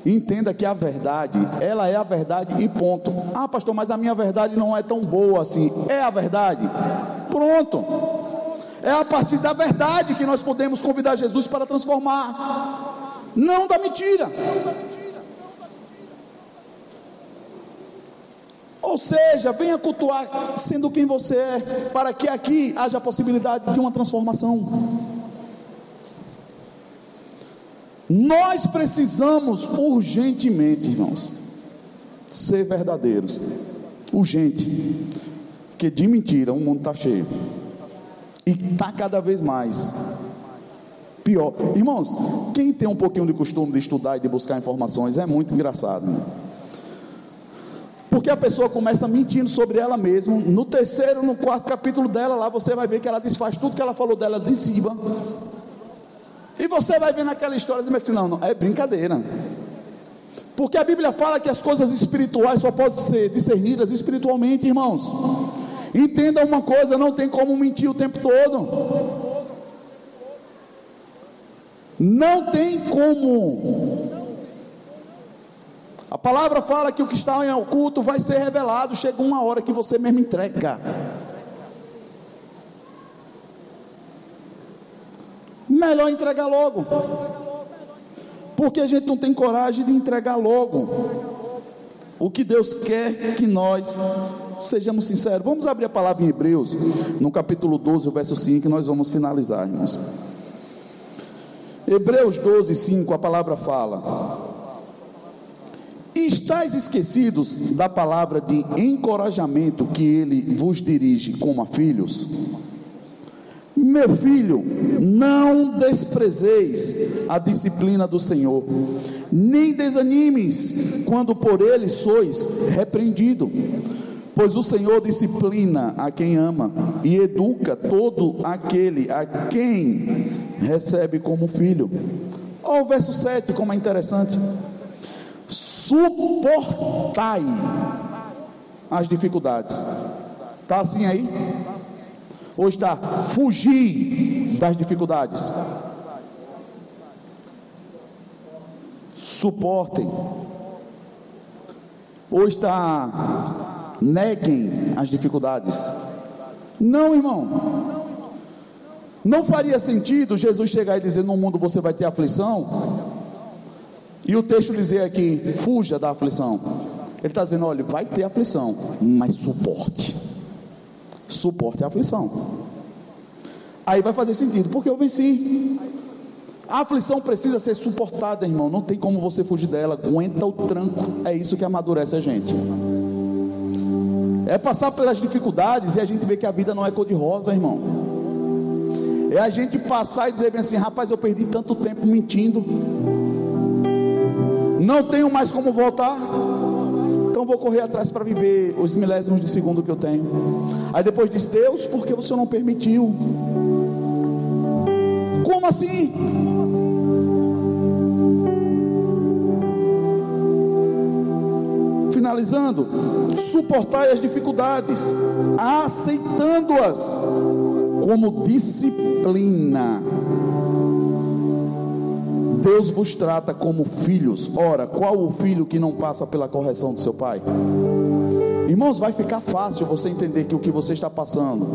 Entenda que a verdade, ela é a verdade e ponto. Ah, pastor, mas a minha verdade não é tão boa assim. É a verdade. Pronto. É a partir da verdade que nós podemos convidar Jesus para transformar. Não da mentira. Ou seja, venha cultuar sendo quem você é, para que aqui haja a possibilidade de uma transformação. Nós precisamos urgentemente, irmãos, ser verdadeiros. Urgente. Porque de mentira o mundo está cheio. E está cada vez mais pior. Irmãos, quem tem um pouquinho de costume de estudar e de buscar informações é muito engraçado. Né? Porque a pessoa começa mentindo sobre ela mesma. No terceiro, no quarto capítulo dela, lá você vai ver que ela desfaz tudo que ela falou dela de cima. E você vai ver naquela história e assim: não, não, é brincadeira. Porque a Bíblia fala que as coisas espirituais só podem ser discernidas espiritualmente, irmãos. Entenda uma coisa: não tem como mentir o tempo todo. Não tem como a palavra fala que o que está em oculto vai ser revelado. Chega uma hora que você mesmo entrega. Melhor entregar logo. Porque a gente não tem coragem de entregar logo. O que Deus quer que nós sejamos sinceros. Vamos abrir a palavra em Hebreus, no capítulo 12, o verso 5, que nós vamos finalizar, irmãos. Hebreus 12, 5, a palavra fala: e estáis esquecidos da palavra de encorajamento que ele vos dirige como a filhos? Meu filho, não desprezeis a disciplina do Senhor, nem desanimes quando por ele sois repreendido, pois o Senhor disciplina a quem ama e educa todo aquele a quem recebe como filho. Olha o verso 7, como é interessante suportai as dificuldades. Está assim aí? Ou está fugir das dificuldades? Suportem. Ou está neguem as dificuldades? Não, irmão. Não faria sentido Jesus chegar e dizer: No mundo você vai ter aflição. E o texto dizer aqui: fuja da aflição. Ele está dizendo: olha, vai ter aflição, mas suporte. Suporte a aflição. Aí vai fazer sentido, porque eu venci. A aflição precisa ser suportada, irmão. Não tem como você fugir dela. Aguenta o tranco. É isso que amadurece a gente. É passar pelas dificuldades e a gente vê que a vida não é cor-de-rosa, irmão. É a gente passar e dizer bem assim: rapaz, eu perdi tanto tempo mentindo não tenho mais como voltar. Então vou correr atrás para viver os milésimos de segundo que eu tenho. Aí depois diz: Deus, por que você não permitiu? Como assim? Finalizando, suportai as dificuldades, aceitando-as como disciplina. Deus vos trata como filhos. Ora, qual o filho que não passa pela correção do seu pai? Irmãos, vai ficar fácil você entender que o que você está passando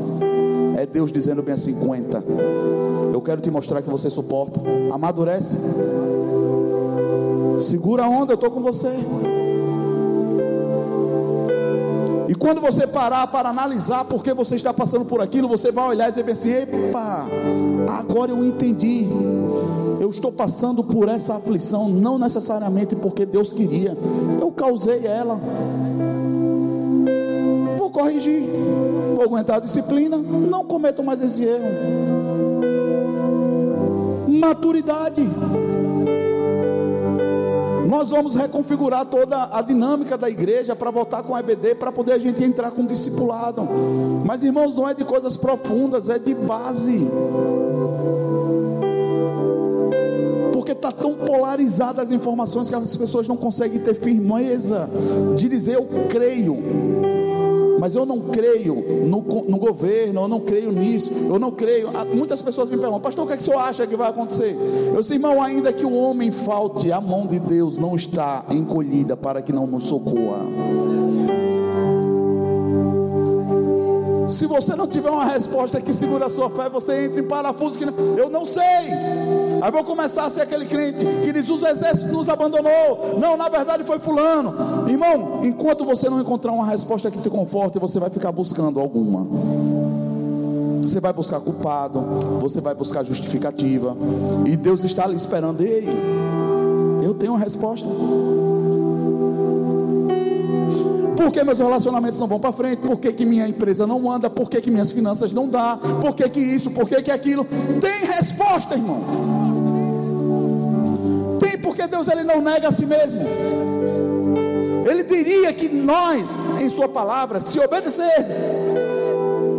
é Deus dizendo bem assim: aguenta. Eu quero te mostrar que você suporta. Amadurece. Segura a onda, eu estou com você. E quando você parar para analisar por que você está passando por aquilo, você vai olhar e dizer assim: epa, agora eu entendi. Eu estou passando por essa aflição, não necessariamente porque Deus queria, eu causei ela. Vou corrigir, vou aguentar a disciplina, não cometo mais esse erro. Maturidade nós vamos reconfigurar toda a dinâmica da igreja para voltar com a EBD, para poder a gente entrar com discipulado. Mas irmãos, não é de coisas profundas, é de base. Está tão polarizada as informações que as pessoas não conseguem ter firmeza de dizer eu creio mas eu não creio no, no, governo, eu não creio nisso, eu não creio. Ah, muitas pessoas me perguntam, pastor, o que, é que o senhor acha que vai acontecer? Eu disse, irmão, ainda que o homem falte, a mão de Deus não está encolhida para que não nos socorra. Se você não tiver uma resposta que segura a sua fé, você entra em parafuso que não, eu não sei. Aí vou começar a ser aquele crente que diz: os exércitos nos abandonou. Não, na verdade foi fulano. Irmão, enquanto você não encontrar uma resposta que te conforte, você vai ficar buscando alguma. Você vai buscar culpado, você vai buscar justificativa, e Deus está ali esperando. Ei, eu tenho uma resposta. Por que meus relacionamentos não vão para frente? Por que, que minha empresa não anda? Por que, que minhas finanças não dá? Por que, que isso? Por que, que aquilo? Tem resposta, irmão. Tem porque Deus ele não nega a si mesmo. Ele diria que nós, em Sua palavra, se obedecer,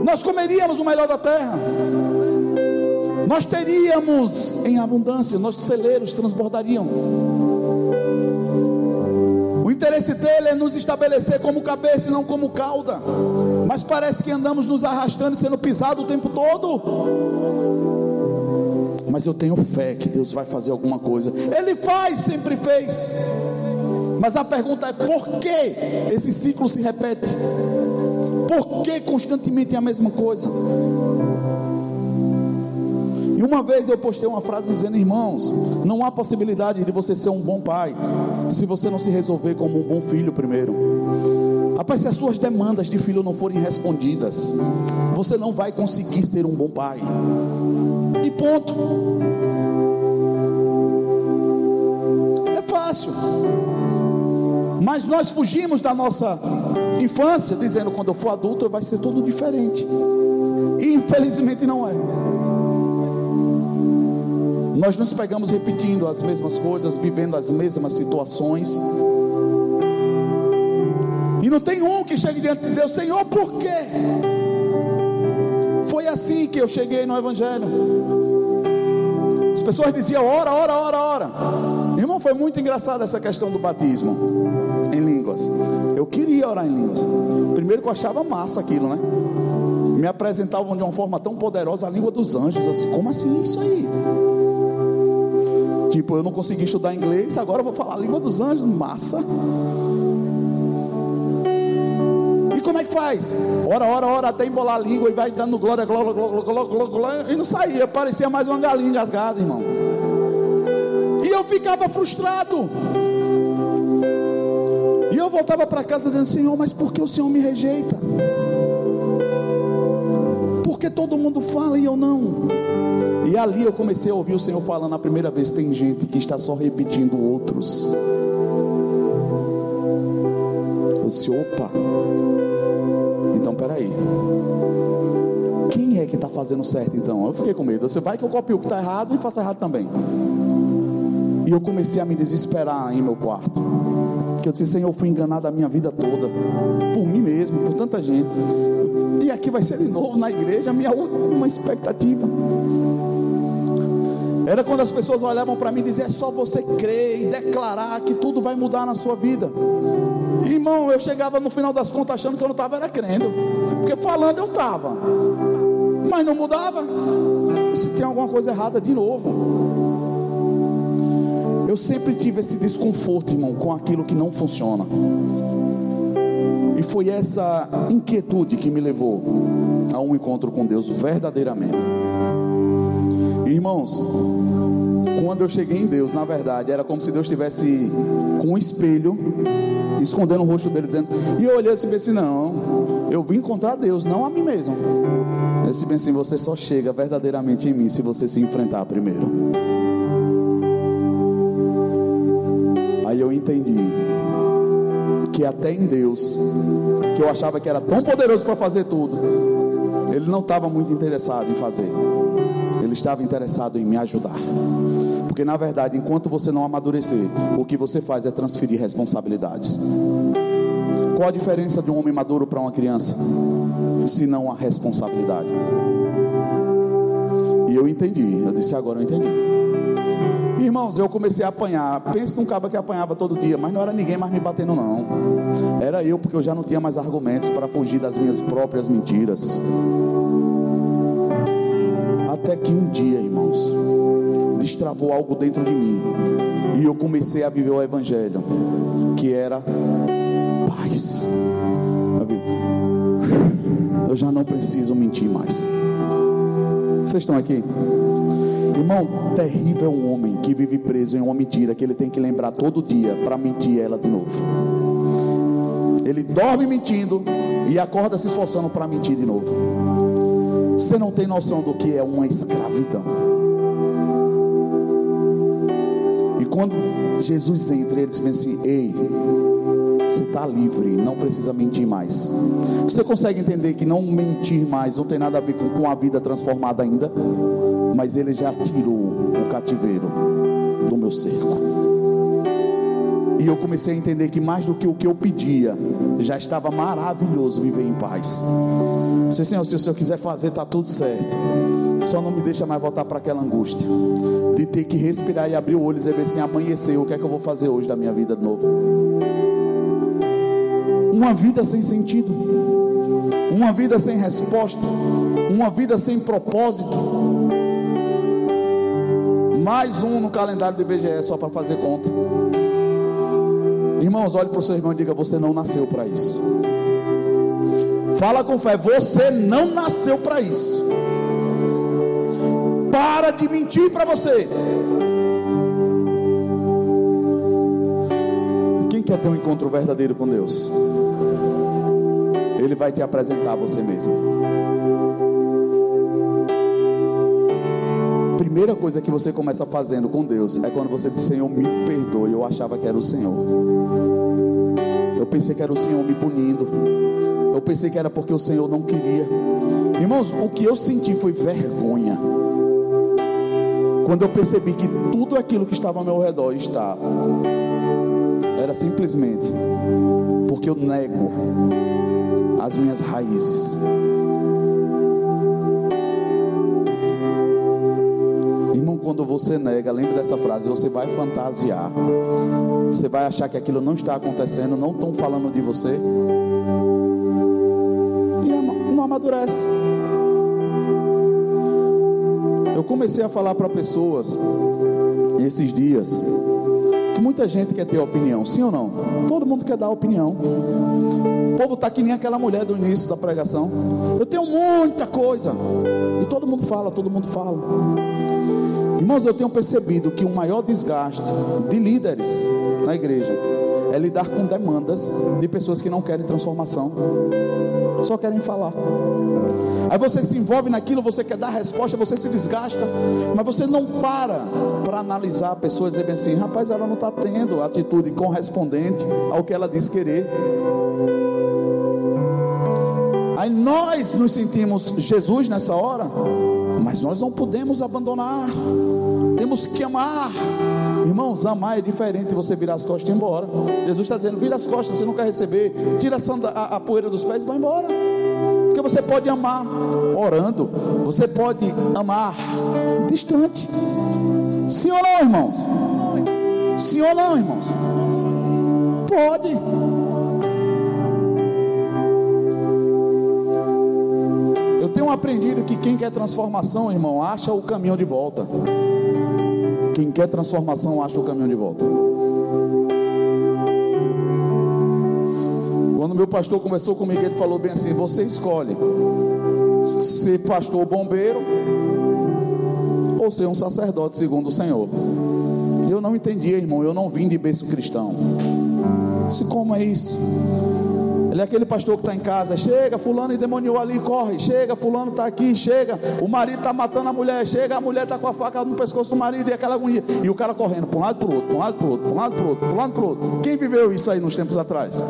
nós comeríamos o melhor da terra. Nós teríamos em abundância, nossos celeiros transbordariam interesse dele é nos estabelecer como cabeça e não como cauda. Mas parece que andamos nos arrastando e sendo pisado o tempo todo. Mas eu tenho fé que Deus vai fazer alguma coisa. Ele faz, sempre fez. Mas a pergunta é: por que esse ciclo se repete? Por que constantemente é a mesma coisa? Uma vez eu postei uma frase dizendo: irmãos, não há possibilidade de você ser um bom pai se você não se resolver como um bom filho primeiro. Rapaz, se as suas demandas de filho não forem respondidas, você não vai conseguir ser um bom pai. E ponto. É fácil. Mas nós fugimos da nossa infância, dizendo: quando eu for adulto vai ser tudo diferente. E infelizmente não é. Nós nos pegamos repetindo as mesmas coisas, vivendo as mesmas situações. E não tem um que chegue diante de Deus, Senhor, por quê? Foi assim que eu cheguei no Evangelho. As pessoas diziam, ora, ora, ora, ora. Irmão, foi muito engraçado essa questão do batismo em línguas. Eu queria orar em línguas. Primeiro que eu achava massa aquilo, né? Me apresentavam de uma forma tão poderosa a língua dos anjos. Eu disse, como assim isso aí? Tipo, eu não consegui estudar inglês, agora eu vou falar a língua dos anjos, massa. E como é que faz? Ora, ora, ora, até embolar a língua e vai dando glória, glória, glória, glória, glória, glória e não saía, parecia mais uma galinha engasgada, irmão. E eu ficava frustrado. E eu voltava para casa dizendo: Senhor, mas por que o Senhor me rejeita? Porque todo mundo fala e eu não. E ali eu comecei a ouvir o Senhor falando a primeira vez: tem gente que está só repetindo outros. Eu disse: opa, então peraí. Quem é que está fazendo certo então? Eu fiquei com medo. Você vai que eu copio o que está errado e faço errado também. E eu comecei a me desesperar em meu quarto. Que eu disse, Senhor, eu fui enganado a minha vida toda, por mim mesmo, por tanta gente. E aqui vai ser de novo na igreja, minha última expectativa. Era quando as pessoas olhavam para mim e diziam: é só você crer e declarar que tudo vai mudar na sua vida. Irmão, eu chegava no final das contas achando que eu não estava era crendo, porque falando eu estava, mas não mudava. Se tem alguma coisa errada de novo. Eu sempre tive esse desconforto, irmão, com aquilo que não funciona. Foi essa inquietude que me levou a um encontro com Deus verdadeiramente. Irmãos, quando eu cheguei em Deus, na verdade, era como se Deus estivesse com um espelho, escondendo o rosto dele, dizendo. E eu olhei e disse assim: Não, eu vim encontrar Deus, não a mim mesmo. Eu disse assim: Você só chega verdadeiramente em mim se você se enfrentar primeiro. Que até em Deus, que eu achava que era tão poderoso para fazer tudo, Ele não estava muito interessado em fazer. Ele estava interessado em me ajudar. Porque na verdade, enquanto você não amadurecer, o que você faz é transferir responsabilidades. Qual a diferença de um homem maduro para uma criança? Se não a responsabilidade. E eu entendi. Eu disse agora eu entendi. Irmãos, eu comecei a apanhar. Pense num cabo que apanhava todo dia, mas não era ninguém mais me batendo, não. Era eu, porque eu já não tinha mais argumentos para fugir das minhas próprias mentiras. Até que um dia, irmãos, destravou algo dentro de mim. E eu comecei a viver o Evangelho, que era paz. Eu já não preciso mentir mais. Vocês estão aqui? Irmão, terrível é um homem que vive preso em uma mentira que ele tem que lembrar todo dia para mentir ela de novo. Ele dorme mentindo e acorda se esforçando para mentir de novo. Você não tem noção do que é uma escravidão. E quando Jesus entra, ele diz assim: Ei, você está livre, não precisa mentir mais. Você consegue entender que não mentir mais não tem nada a ver com, com a vida transformada ainda? Mas ele já tirou o cativeiro do meu cerco. E eu comecei a entender que mais do que o que eu pedia, já estava maravilhoso viver em paz. Se Senhor, se o Senhor quiser fazer, está tudo certo. Só não me deixa mais voltar para aquela angústia de ter que respirar e abrir o olho e dizer assim: amanheceu, o que é que eu vou fazer hoje da minha vida de novo? Uma vida sem sentido, uma vida sem resposta, uma vida sem propósito. Mais um no calendário do IBGE só para fazer conta. Irmãos, olhe para o seu irmão e diga: Você não nasceu para isso. Fala com fé: Você não nasceu para isso. Para de mentir para você. Quem quer ter um encontro verdadeiro com Deus? Ele vai te apresentar você mesmo. Primeira coisa que você começa fazendo com Deus é quando você diz: Senhor, me perdoe. Eu achava que era o Senhor. Eu pensei que era o Senhor me punindo. Eu pensei que era porque o Senhor não queria. Irmãos, o que eu senti foi vergonha. Quando eu percebi que tudo aquilo que estava ao meu redor estava, era simplesmente porque eu nego as minhas raízes. Você nega, lembre dessa frase, você vai fantasiar. Você vai achar que aquilo não está acontecendo, não estão falando de você. E não amadurece. Eu comecei a falar para pessoas esses dias que muita gente quer ter opinião, sim ou não? Todo mundo quer dar opinião. O povo está que nem aquela mulher do início da pregação. Eu tenho muita coisa. E todo mundo fala, todo mundo fala. Irmãos, eu tenho percebido que o maior desgaste de líderes na igreja é lidar com demandas de pessoas que não querem transformação, só querem falar. Aí você se envolve naquilo, você quer dar resposta, você se desgasta, mas você não para para analisar a pessoa e dizer bem assim: rapaz, ela não está tendo atitude correspondente ao que ela diz querer. Aí nós nos sentimos Jesus nessa hora, mas nós não podemos abandonar, temos que amar, Irmãos, amar é diferente de você virar as costas e ir embora. Jesus está dizendo: vira as costas, você não quer receber, tira a, a, a poeira dos pés e vai embora. Porque você pode amar orando, você pode amar distante. Sim ou não, irmãos? Sim ou não, irmãos? Pode. Aprendido que quem quer transformação, irmão, acha o caminho de volta. Quem quer transformação acha o caminho de volta. Quando meu pastor conversou comigo, ele falou bem assim: você escolhe ser pastor bombeiro ou ser um sacerdote segundo o Senhor. Eu não entendia, irmão, eu não vim de berço cristão. Se como é isso? Ele é aquele pastor que está em casa, chega, fulano endemoniou ali, corre, chega, fulano está aqui, chega, o marido está matando a mulher, chega, a mulher está com a faca no pescoço do marido e aquela agonia, e o cara correndo para um lado para o outro, para um lado para o outro, para um lado para o outro, para um lado para o outro. Quem viveu isso aí nos tempos atrás?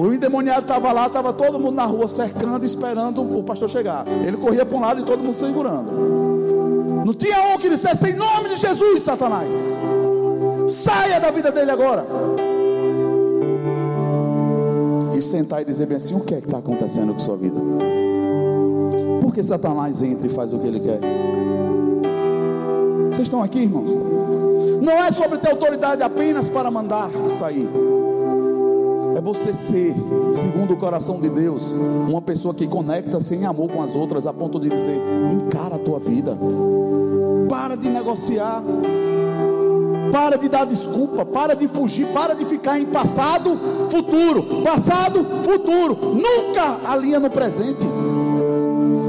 O endemoniado estava lá, estava todo mundo na rua cercando, esperando o pastor chegar. Ele corria para um lado e todo mundo segurando. Não tinha um que dissesse em nome de Jesus, Satanás. Saia da vida dele agora e sentar e dizer bem assim: o que é que está acontecendo com sua vida? Por que Satanás entra e faz o que ele quer? Vocês estão aqui, irmãos? Não é sobre ter autoridade apenas para mandar sair. É você ser, segundo o coração de Deus, uma pessoa que conecta-se amor com as outras, a ponto de dizer: encara a tua vida, para de negociar, para de dar desculpa, para de fugir, para de ficar em passado, futuro, passado, futuro. Nunca alinha no presente.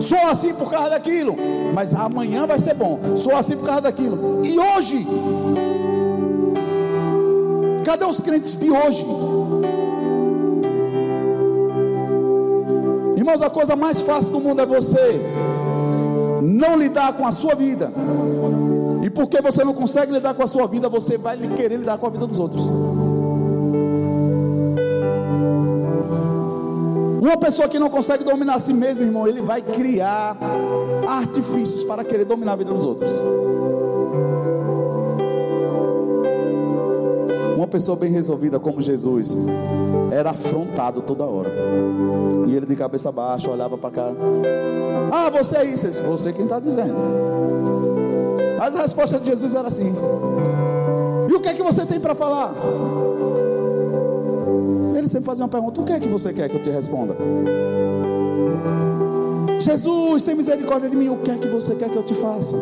Sou assim por causa daquilo, mas amanhã vai ser bom. Sou assim por causa daquilo. E hoje? Cadê os crentes de hoje? Irmãos, a coisa mais fácil do mundo é você não lidar com a sua vida porque você não consegue lidar com a sua vida, você vai querer lidar com a vida dos outros. Uma pessoa que não consegue dominar a si mesmo, irmão, ele vai criar artifícios para querer dominar a vida dos outros. Uma pessoa bem resolvida como Jesus era afrontado toda hora. E ele de cabeça baixa olhava para cá. Ah, você é isso, você quem está dizendo. Mas a resposta de Jesus era assim: E o que é que você tem para falar? Ele sempre fazia uma pergunta: O que é que você quer que eu te responda? Jesus, tem misericórdia de mim. O que é que você quer que eu te faça?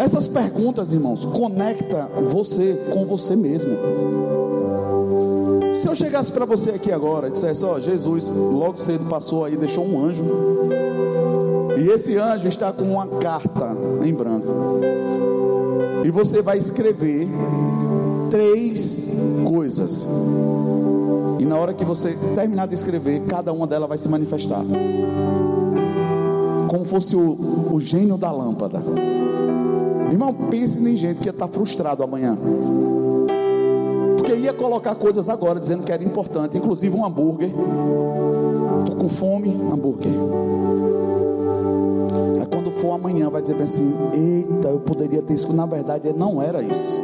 Essas perguntas, irmãos, conecta você com você mesmo. Se eu chegasse para você aqui agora e dissesse, ó, oh, Jesus logo cedo passou aí, deixou um anjo e esse anjo está com uma carta em branco. E você vai escrever três coisas. E na hora que você terminar de escrever, cada uma delas vai se manifestar. Como fosse o, o gênio da lâmpada. Irmão, pense em gente que ia estar frustrado amanhã. Porque ia colocar coisas agora dizendo que era importante, inclusive um hambúrguer. Estou com fome, hambúrguer for amanhã, vai dizer bem assim: Eita, eu poderia ter isso. Na verdade, não era isso.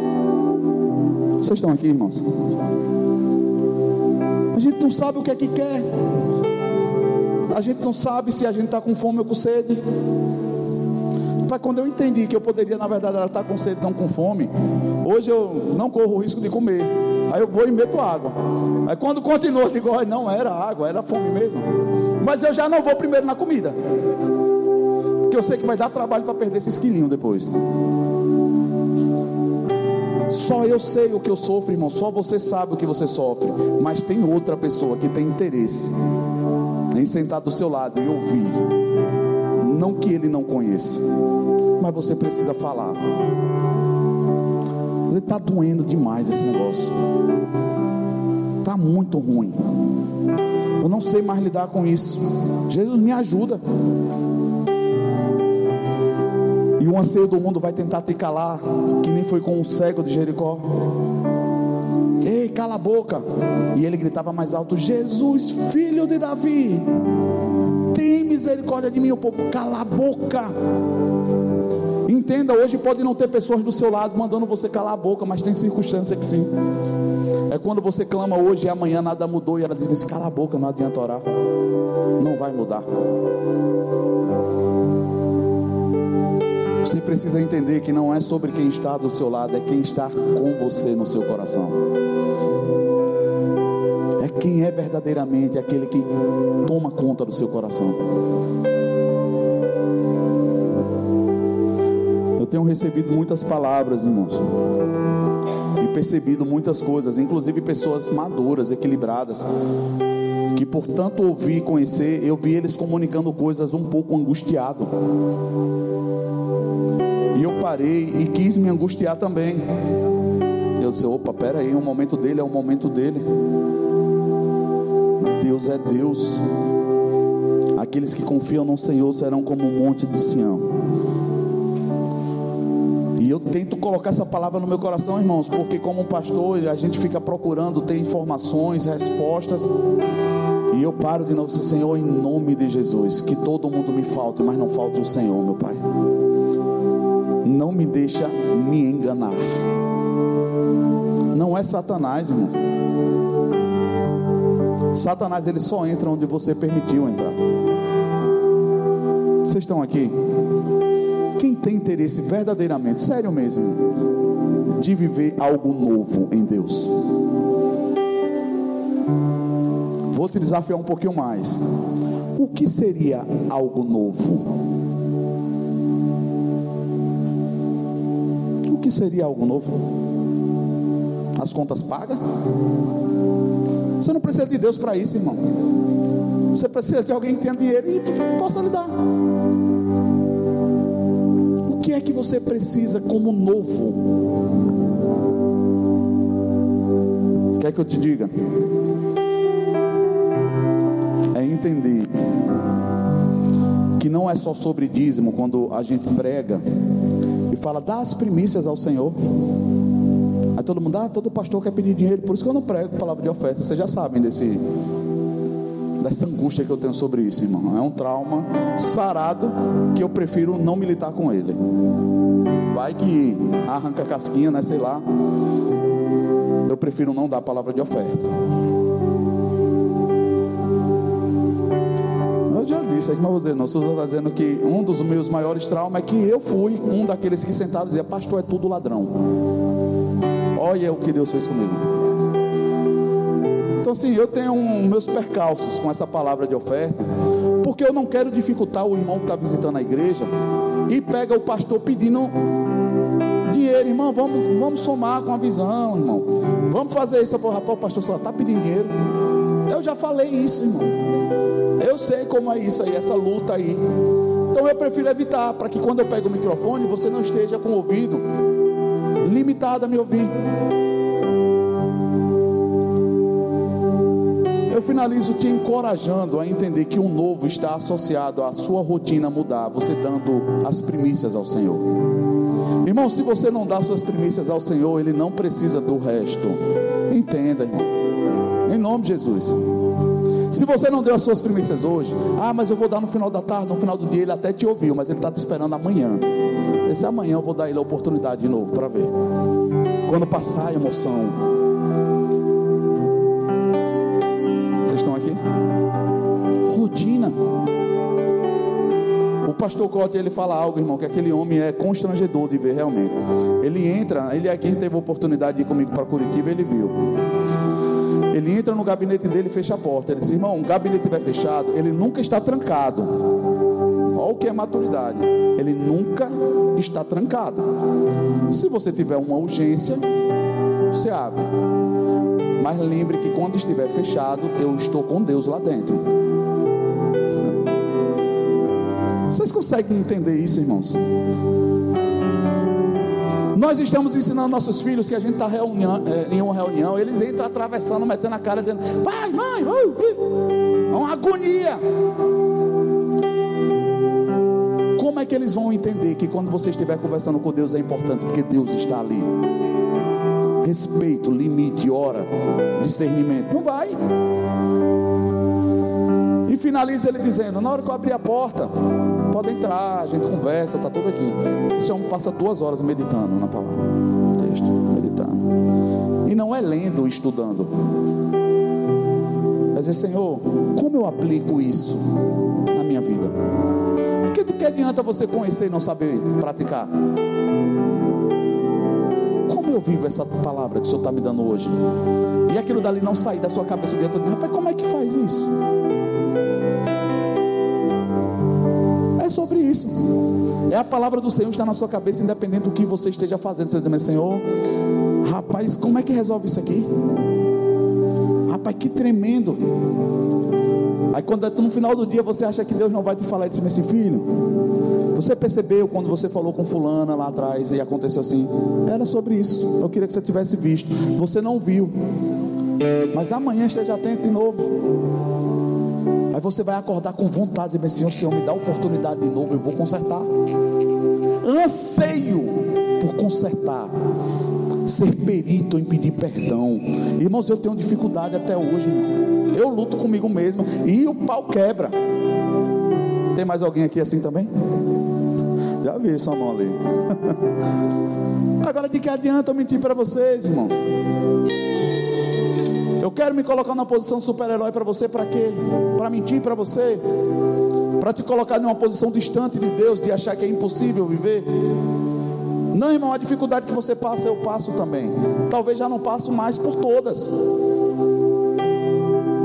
Vocês estão aqui, irmãos? A gente não sabe o que é que quer. A gente não sabe se a gente está com fome ou com sede. Mas quando eu entendi que eu poderia, na verdade, estar tá com sede, não com fome, hoje eu não corro o risco de comer. Aí eu vou e meto água. Aí quando continua, eu digo, não era água, era fome mesmo. Mas eu já não vou primeiro na comida. Porque eu sei que vai dar trabalho para perder esses quilinhos depois. Só eu sei o que eu sofro, irmão. Só você sabe o que você sofre. Mas tem outra pessoa que tem interesse em sentar do seu lado e ouvir. Não que ele não conheça, mas você precisa falar. Está doendo demais esse negócio. Está muito ruim. Eu não sei mais lidar com isso. Jesus me ajuda. E o anseio do mundo vai tentar te calar, que nem foi com o cego de Jericó. Ei, cala a boca. E ele gritava mais alto: Jesus, filho de Davi, tem misericórdia de mim. O povo, cala a boca. Entenda, hoje pode não ter pessoas do seu lado mandando você calar a boca, mas tem circunstância que sim. É quando você clama hoje e amanhã nada mudou e ela diz assim: cala a boca, não adianta orar. Não vai mudar. Você precisa entender que não é sobre quem está do seu lado, é quem está com você no seu coração. É quem é verdadeiramente aquele que toma conta do seu coração. Eu tenho recebido muitas palavras, irmãos, e percebido muitas coisas, inclusive pessoas maduras, equilibradas, que por tanto ouvir e conhecer, eu vi eles comunicando coisas um pouco angustiado. E eu parei e quis me angustiar também. Eu disse: opa, pera aí, o momento dele é o momento dele. Deus é Deus. Aqueles que confiam no Senhor serão como um monte de Sião. E eu tento colocar essa palavra no meu coração, irmãos, porque como pastor, a gente fica procurando ter informações, respostas. E eu paro de novo, Senhor, em nome de Jesus, que todo mundo me falte, mas não falte o Senhor, meu Pai. Não me deixa me enganar. Não é Satanás, irmão. Satanás ele só entra onde você permitiu entrar. Vocês estão aqui? Quem tem interesse verdadeiramente, sério mesmo, de viver algo novo em Deus? Vou te desafiar um pouquinho mais. O que seria algo novo? Seria algo novo? As contas pagas? Você não precisa de Deus para isso, irmão. Você precisa que alguém tenha dinheiro e possa lhe dar que é que você precisa como novo? Quer que eu te diga? É entender que não é só sobre dízimo quando a gente prega fala, dá as primícias ao Senhor. Aí todo mundo, ah, todo pastor quer pedir dinheiro, por isso que eu não prego palavra de oferta. Vocês já sabem desse dessa angústia que eu tenho sobre isso, irmão. É um trauma sarado que eu prefiro não militar com ele. Vai que arranca casquinha, né? Sei lá. Eu prefiro não dar palavra de oferta. Eu disse, é que não vou dizer, não. Estou está dizendo que um dos meus maiores traumas é que eu fui um daqueles que sentados dizia, pastor, é tudo ladrão. Olha o que Deus fez comigo. Então, assim, eu tenho um, meus percalços com essa palavra de oferta, porque eu não quero dificultar o irmão que está visitando a igreja e pega o pastor pedindo dinheiro, irmão. Vamos, vamos somar com a visão, irmão. Vamos fazer isso. Rapaz, o pastor só está pedindo dinheiro. Já falei isso, irmão. Eu sei como é isso aí, essa luta aí. Então eu prefiro evitar, para que quando eu pego o microfone, você não esteja com o ouvido limitado a me ouvir. Eu finalizo te encorajando a entender que o novo está associado à sua rotina mudar, você dando as primícias ao Senhor. Irmão, se você não dá suas primícias ao Senhor, Ele não precisa do resto. Entenda, irmão. Em nome de Jesus. Se você não deu as suas primícias hoje, ah, mas eu vou dar no final da tarde, no final do dia, ele até te ouviu, mas ele está te esperando amanhã. Esse amanhã eu vou dar ele a oportunidade de novo para ver. Quando passar a emoção, rotina. O pastor Cote ele fala algo, irmão, que aquele homem é constrangedor de ver realmente. Ele entra, ele é quem teve a oportunidade de ir comigo para Curitiba, ele viu. Ele entra no gabinete dele e fecha a porta. Ele diz: irmão, um gabinete estiver fechado, ele nunca está trancado. Olha o que é maturidade. Ele nunca está trancado. Se você tiver uma urgência, você abre. Mas lembre que quando estiver fechado, eu estou com Deus lá dentro. Vocês conseguem entender isso, irmãos? Nós estamos ensinando nossos filhos que a gente está é, em uma reunião, eles entram atravessando, metendo a cara, dizendo: Pai, mãe, é uma agonia. Como é que eles vão entender que quando você estiver conversando com Deus é importante, porque Deus está ali? respeito, limite, hora, discernimento. Não vai. E finaliza ele dizendo: Na hora que eu abrir a porta, Pode entrar, a gente conversa, está tudo aqui. Esse homem passa duas horas meditando na palavra, texto, meditando. E não é lendo, estudando. É Senhor, como eu aplico isso na minha vida? Porque do que adianta você conhecer e não saber praticar? Como eu vivo essa palavra que o Senhor está me dando hoje? E aquilo dali não sair da sua cabeça dentro de rapaz, como é que faz isso? Sobre isso. É a palavra do Senhor está na sua cabeça, independente do que você esteja fazendo. Você diz, Senhor, rapaz, como é que resolve isso aqui? Rapaz, que tremendo. Aí quando no final do dia você acha que Deus não vai te falar, disse assim, filho, você percebeu quando você falou com fulana lá atrás e aconteceu assim? Era sobre isso. Eu queria que você tivesse visto. Você não viu. Mas amanhã esteja atento de novo. Você vai acordar com vontade dizer, Senhor, Senhor, me dá oportunidade de novo, eu vou consertar. Anseio por consertar. Ser perito em pedir perdão. Irmãos, eu tenho dificuldade até hoje. Eu luto comigo mesmo e o pau quebra. Tem mais alguém aqui assim também? Já vi sua mão ali. Agora de que adianta eu mentir para vocês, irmãos? Eu quero me colocar na posição super-herói para você, para quê? Para mentir para você? Para te colocar numa posição distante de Deus, de achar que é impossível viver? Não, irmão, a dificuldade que você passa, eu passo também. Talvez já não passo mais por todas.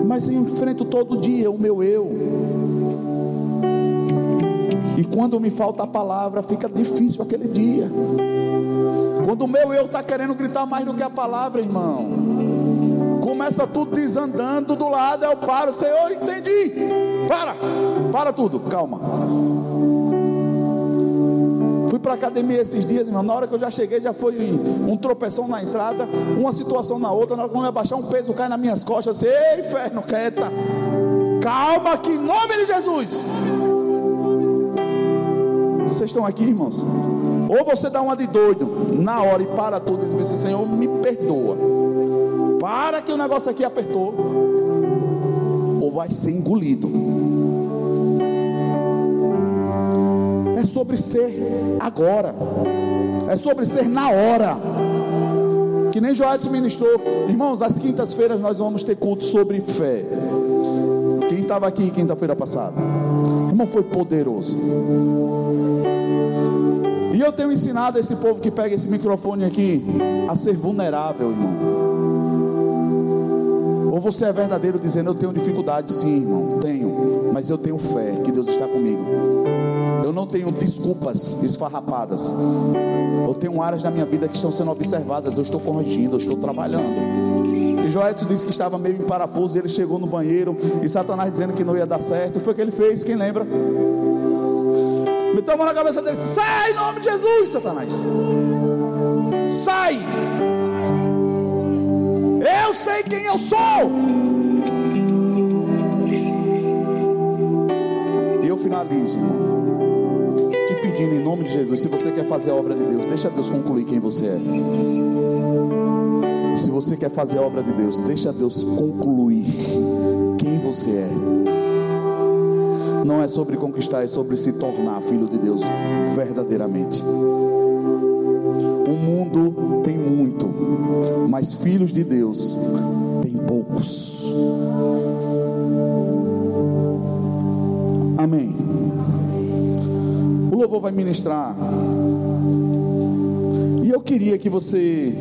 Mas eu enfrento todo dia o meu eu. E quando me falta a palavra, fica difícil aquele dia. Quando o meu eu está querendo gritar mais do que a palavra, irmão começa tudo desandando do lado, eu paro, Senhor, entendi. Para, para tudo, calma. Fui para academia esses dias, irmão. Na hora que eu já cheguei, já foi um tropeção na entrada, uma situação na outra. Na hora que eu ia baixar um peso, cai nas minhas costas. Eu disse, Ei, inferno, quieta. Calma, que em nome de Jesus. Vocês estão aqui, irmãos? Ou você dá uma de doido na hora e para tudo e diz assim, Senhor, me perdoa. Para que o negócio aqui apertou. Ou vai ser engolido. É sobre ser agora. É sobre ser na hora. Que nem Joel ministrou. Irmãos, às quintas-feiras nós vamos ter culto sobre fé. Quem estava aqui quinta-feira passada? Irmão, foi poderoso. E eu tenho ensinado esse povo que pega esse microfone aqui a ser vulnerável, irmão. Ou você é verdadeiro dizendo: Eu tenho dificuldade, sim, irmão, tenho, mas eu tenho fé que Deus está comigo. Eu não tenho desculpas esfarrapadas. Eu tenho áreas da minha vida que estão sendo observadas. Eu estou corrigindo, eu estou trabalhando. E Joedson disse que estava meio em parafuso. Ele chegou no banheiro e Satanás dizendo que não ia dar certo. Foi o que ele fez, quem lembra? Me tomou na cabeça dele: Sai em nome de Jesus, Satanás. Sai. Eu sei quem eu sou. E eu finalizo, te pedindo em nome de Jesus, se você quer fazer a obra de Deus, deixa Deus concluir quem você é. Se você quer fazer a obra de Deus, deixa Deus concluir quem você é. Não é sobre conquistar, é sobre se tornar filho de Deus verdadeiramente. O mundo tem muito, mas filhos de Deus tem poucos. Amém. O louvor vai ministrar. E eu queria que você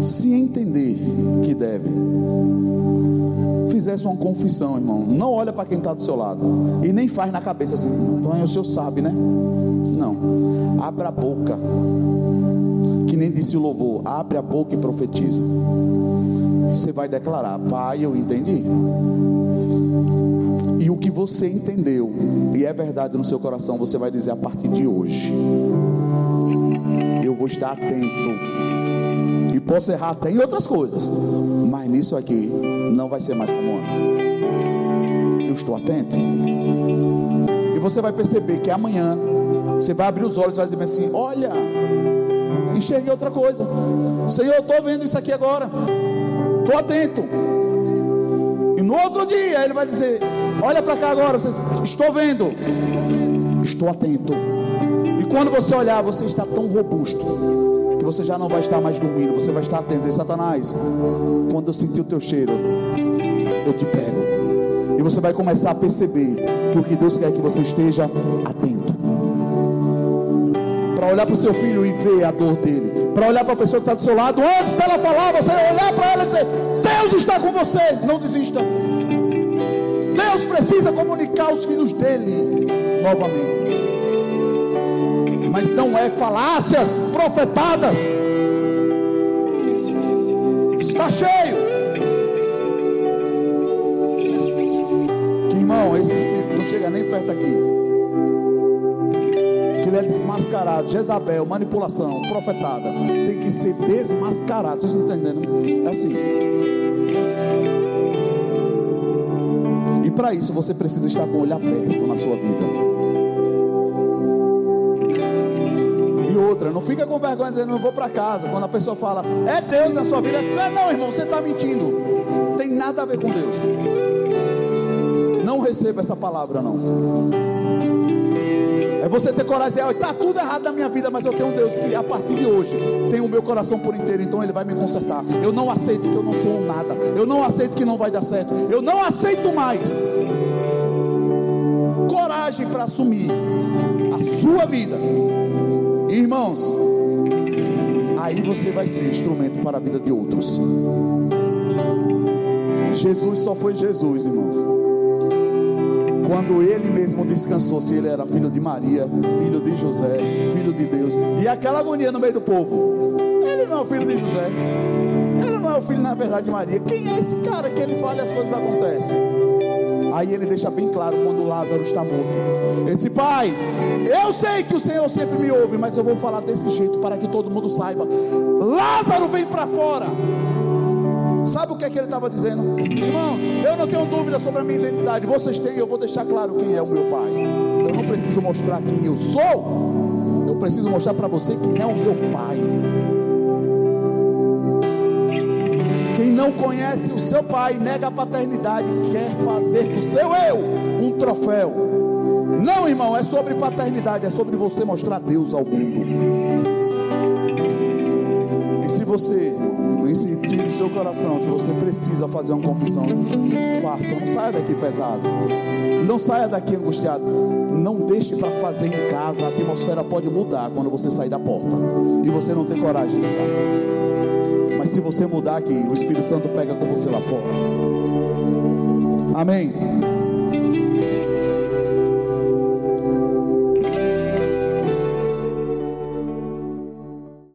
se entender que deve fizesse uma confissão, irmão, não olha para quem está do seu lado e nem faz na cabeça assim, o senhor sabe, né? Não, abra a boca, que nem disse o louvor, abre a boca e profetiza. Você vai declarar, Pai, eu entendi. E o que você entendeu e é verdade no seu coração, você vai dizer a partir de hoje. Eu vou estar atento e posso errar até em outras coisas, mas nisso aqui não vai ser mais como antes. Eu estou atento. E você vai perceber que amanhã você vai abrir os olhos e vai dizer assim: Olha, enxerguei outra coisa. Senhor, eu estou vendo isso aqui agora. Estou atento. E no outro dia ele vai dizer: Olha para cá agora, vocês, estou vendo, estou atento. E quando você olhar, você está tão robusto que você já não vai estar mais dormindo, você vai estar atento. Dizer, Satanás, quando eu sentir o teu cheiro, eu te pego. E você vai começar a perceber que o que Deus quer é que você esteja atento. Para olhar para o seu filho e ver a dor dele. Para olhar para a pessoa que está do seu lado, antes dela falar, você olhar para ela e dizer: Deus está com você. Não desista. Deus precisa comunicar os filhos dele novamente. Mas não é falácias profetadas. Desmascarado. Jezabel, manipulação, profetada. Tem que ser desmascarado. Vocês estão entendendo? É assim. E para isso você precisa estar com o olho aberto na sua vida. E outra, não fica com vergonha dizendo não vou para casa. Quando a pessoa fala, é Deus na sua vida, não é não, irmão, você está mentindo. Tem nada a ver com Deus. Não receba essa palavra, não. É você ter coragem de dizer, está tudo errado na minha vida, mas eu tenho um Deus que a partir de hoje tem o meu coração por inteiro, então Ele vai me consertar. Eu não aceito que eu não sou nada. Eu não aceito que não vai dar certo. Eu não aceito mais. Coragem para assumir a sua vida. Irmãos, aí você vai ser instrumento para a vida de outros. Jesus só foi Jesus, irmãos quando ele mesmo descansou se ele era filho de Maria, filho de José, filho de Deus, e aquela agonia no meio do povo. Ele não é o filho de José, ele não é o filho, na verdade, de Maria. Quem é esse cara que ele fala e as coisas acontecem? Aí ele deixa bem claro quando Lázaro está morto. Ele disse: Pai, eu sei que o Senhor sempre me ouve, mas eu vou falar desse jeito para que todo mundo saiba. Lázaro vem para fora. Que é que ele estava dizendo? Irmãos, eu não tenho dúvida sobre a minha identidade. Vocês têm, eu vou deixar claro quem é o meu pai. Eu não preciso mostrar quem eu sou. Eu preciso mostrar para você quem é o meu pai. Quem não conhece o seu pai, nega a paternidade, quer fazer do seu eu um troféu. Não, irmão, é sobre paternidade, é sobre você mostrar Deus ao mundo. E se você sentir no seu coração que você precisa fazer uma confissão, faça. Não saia daqui pesado. Não saia daqui angustiado. Não deixe para fazer em casa. A atmosfera pode mudar quando você sair da porta. E você não tem coragem de mudar. Mas se você mudar aqui, o Espírito Santo pega com você lá fora. Amém.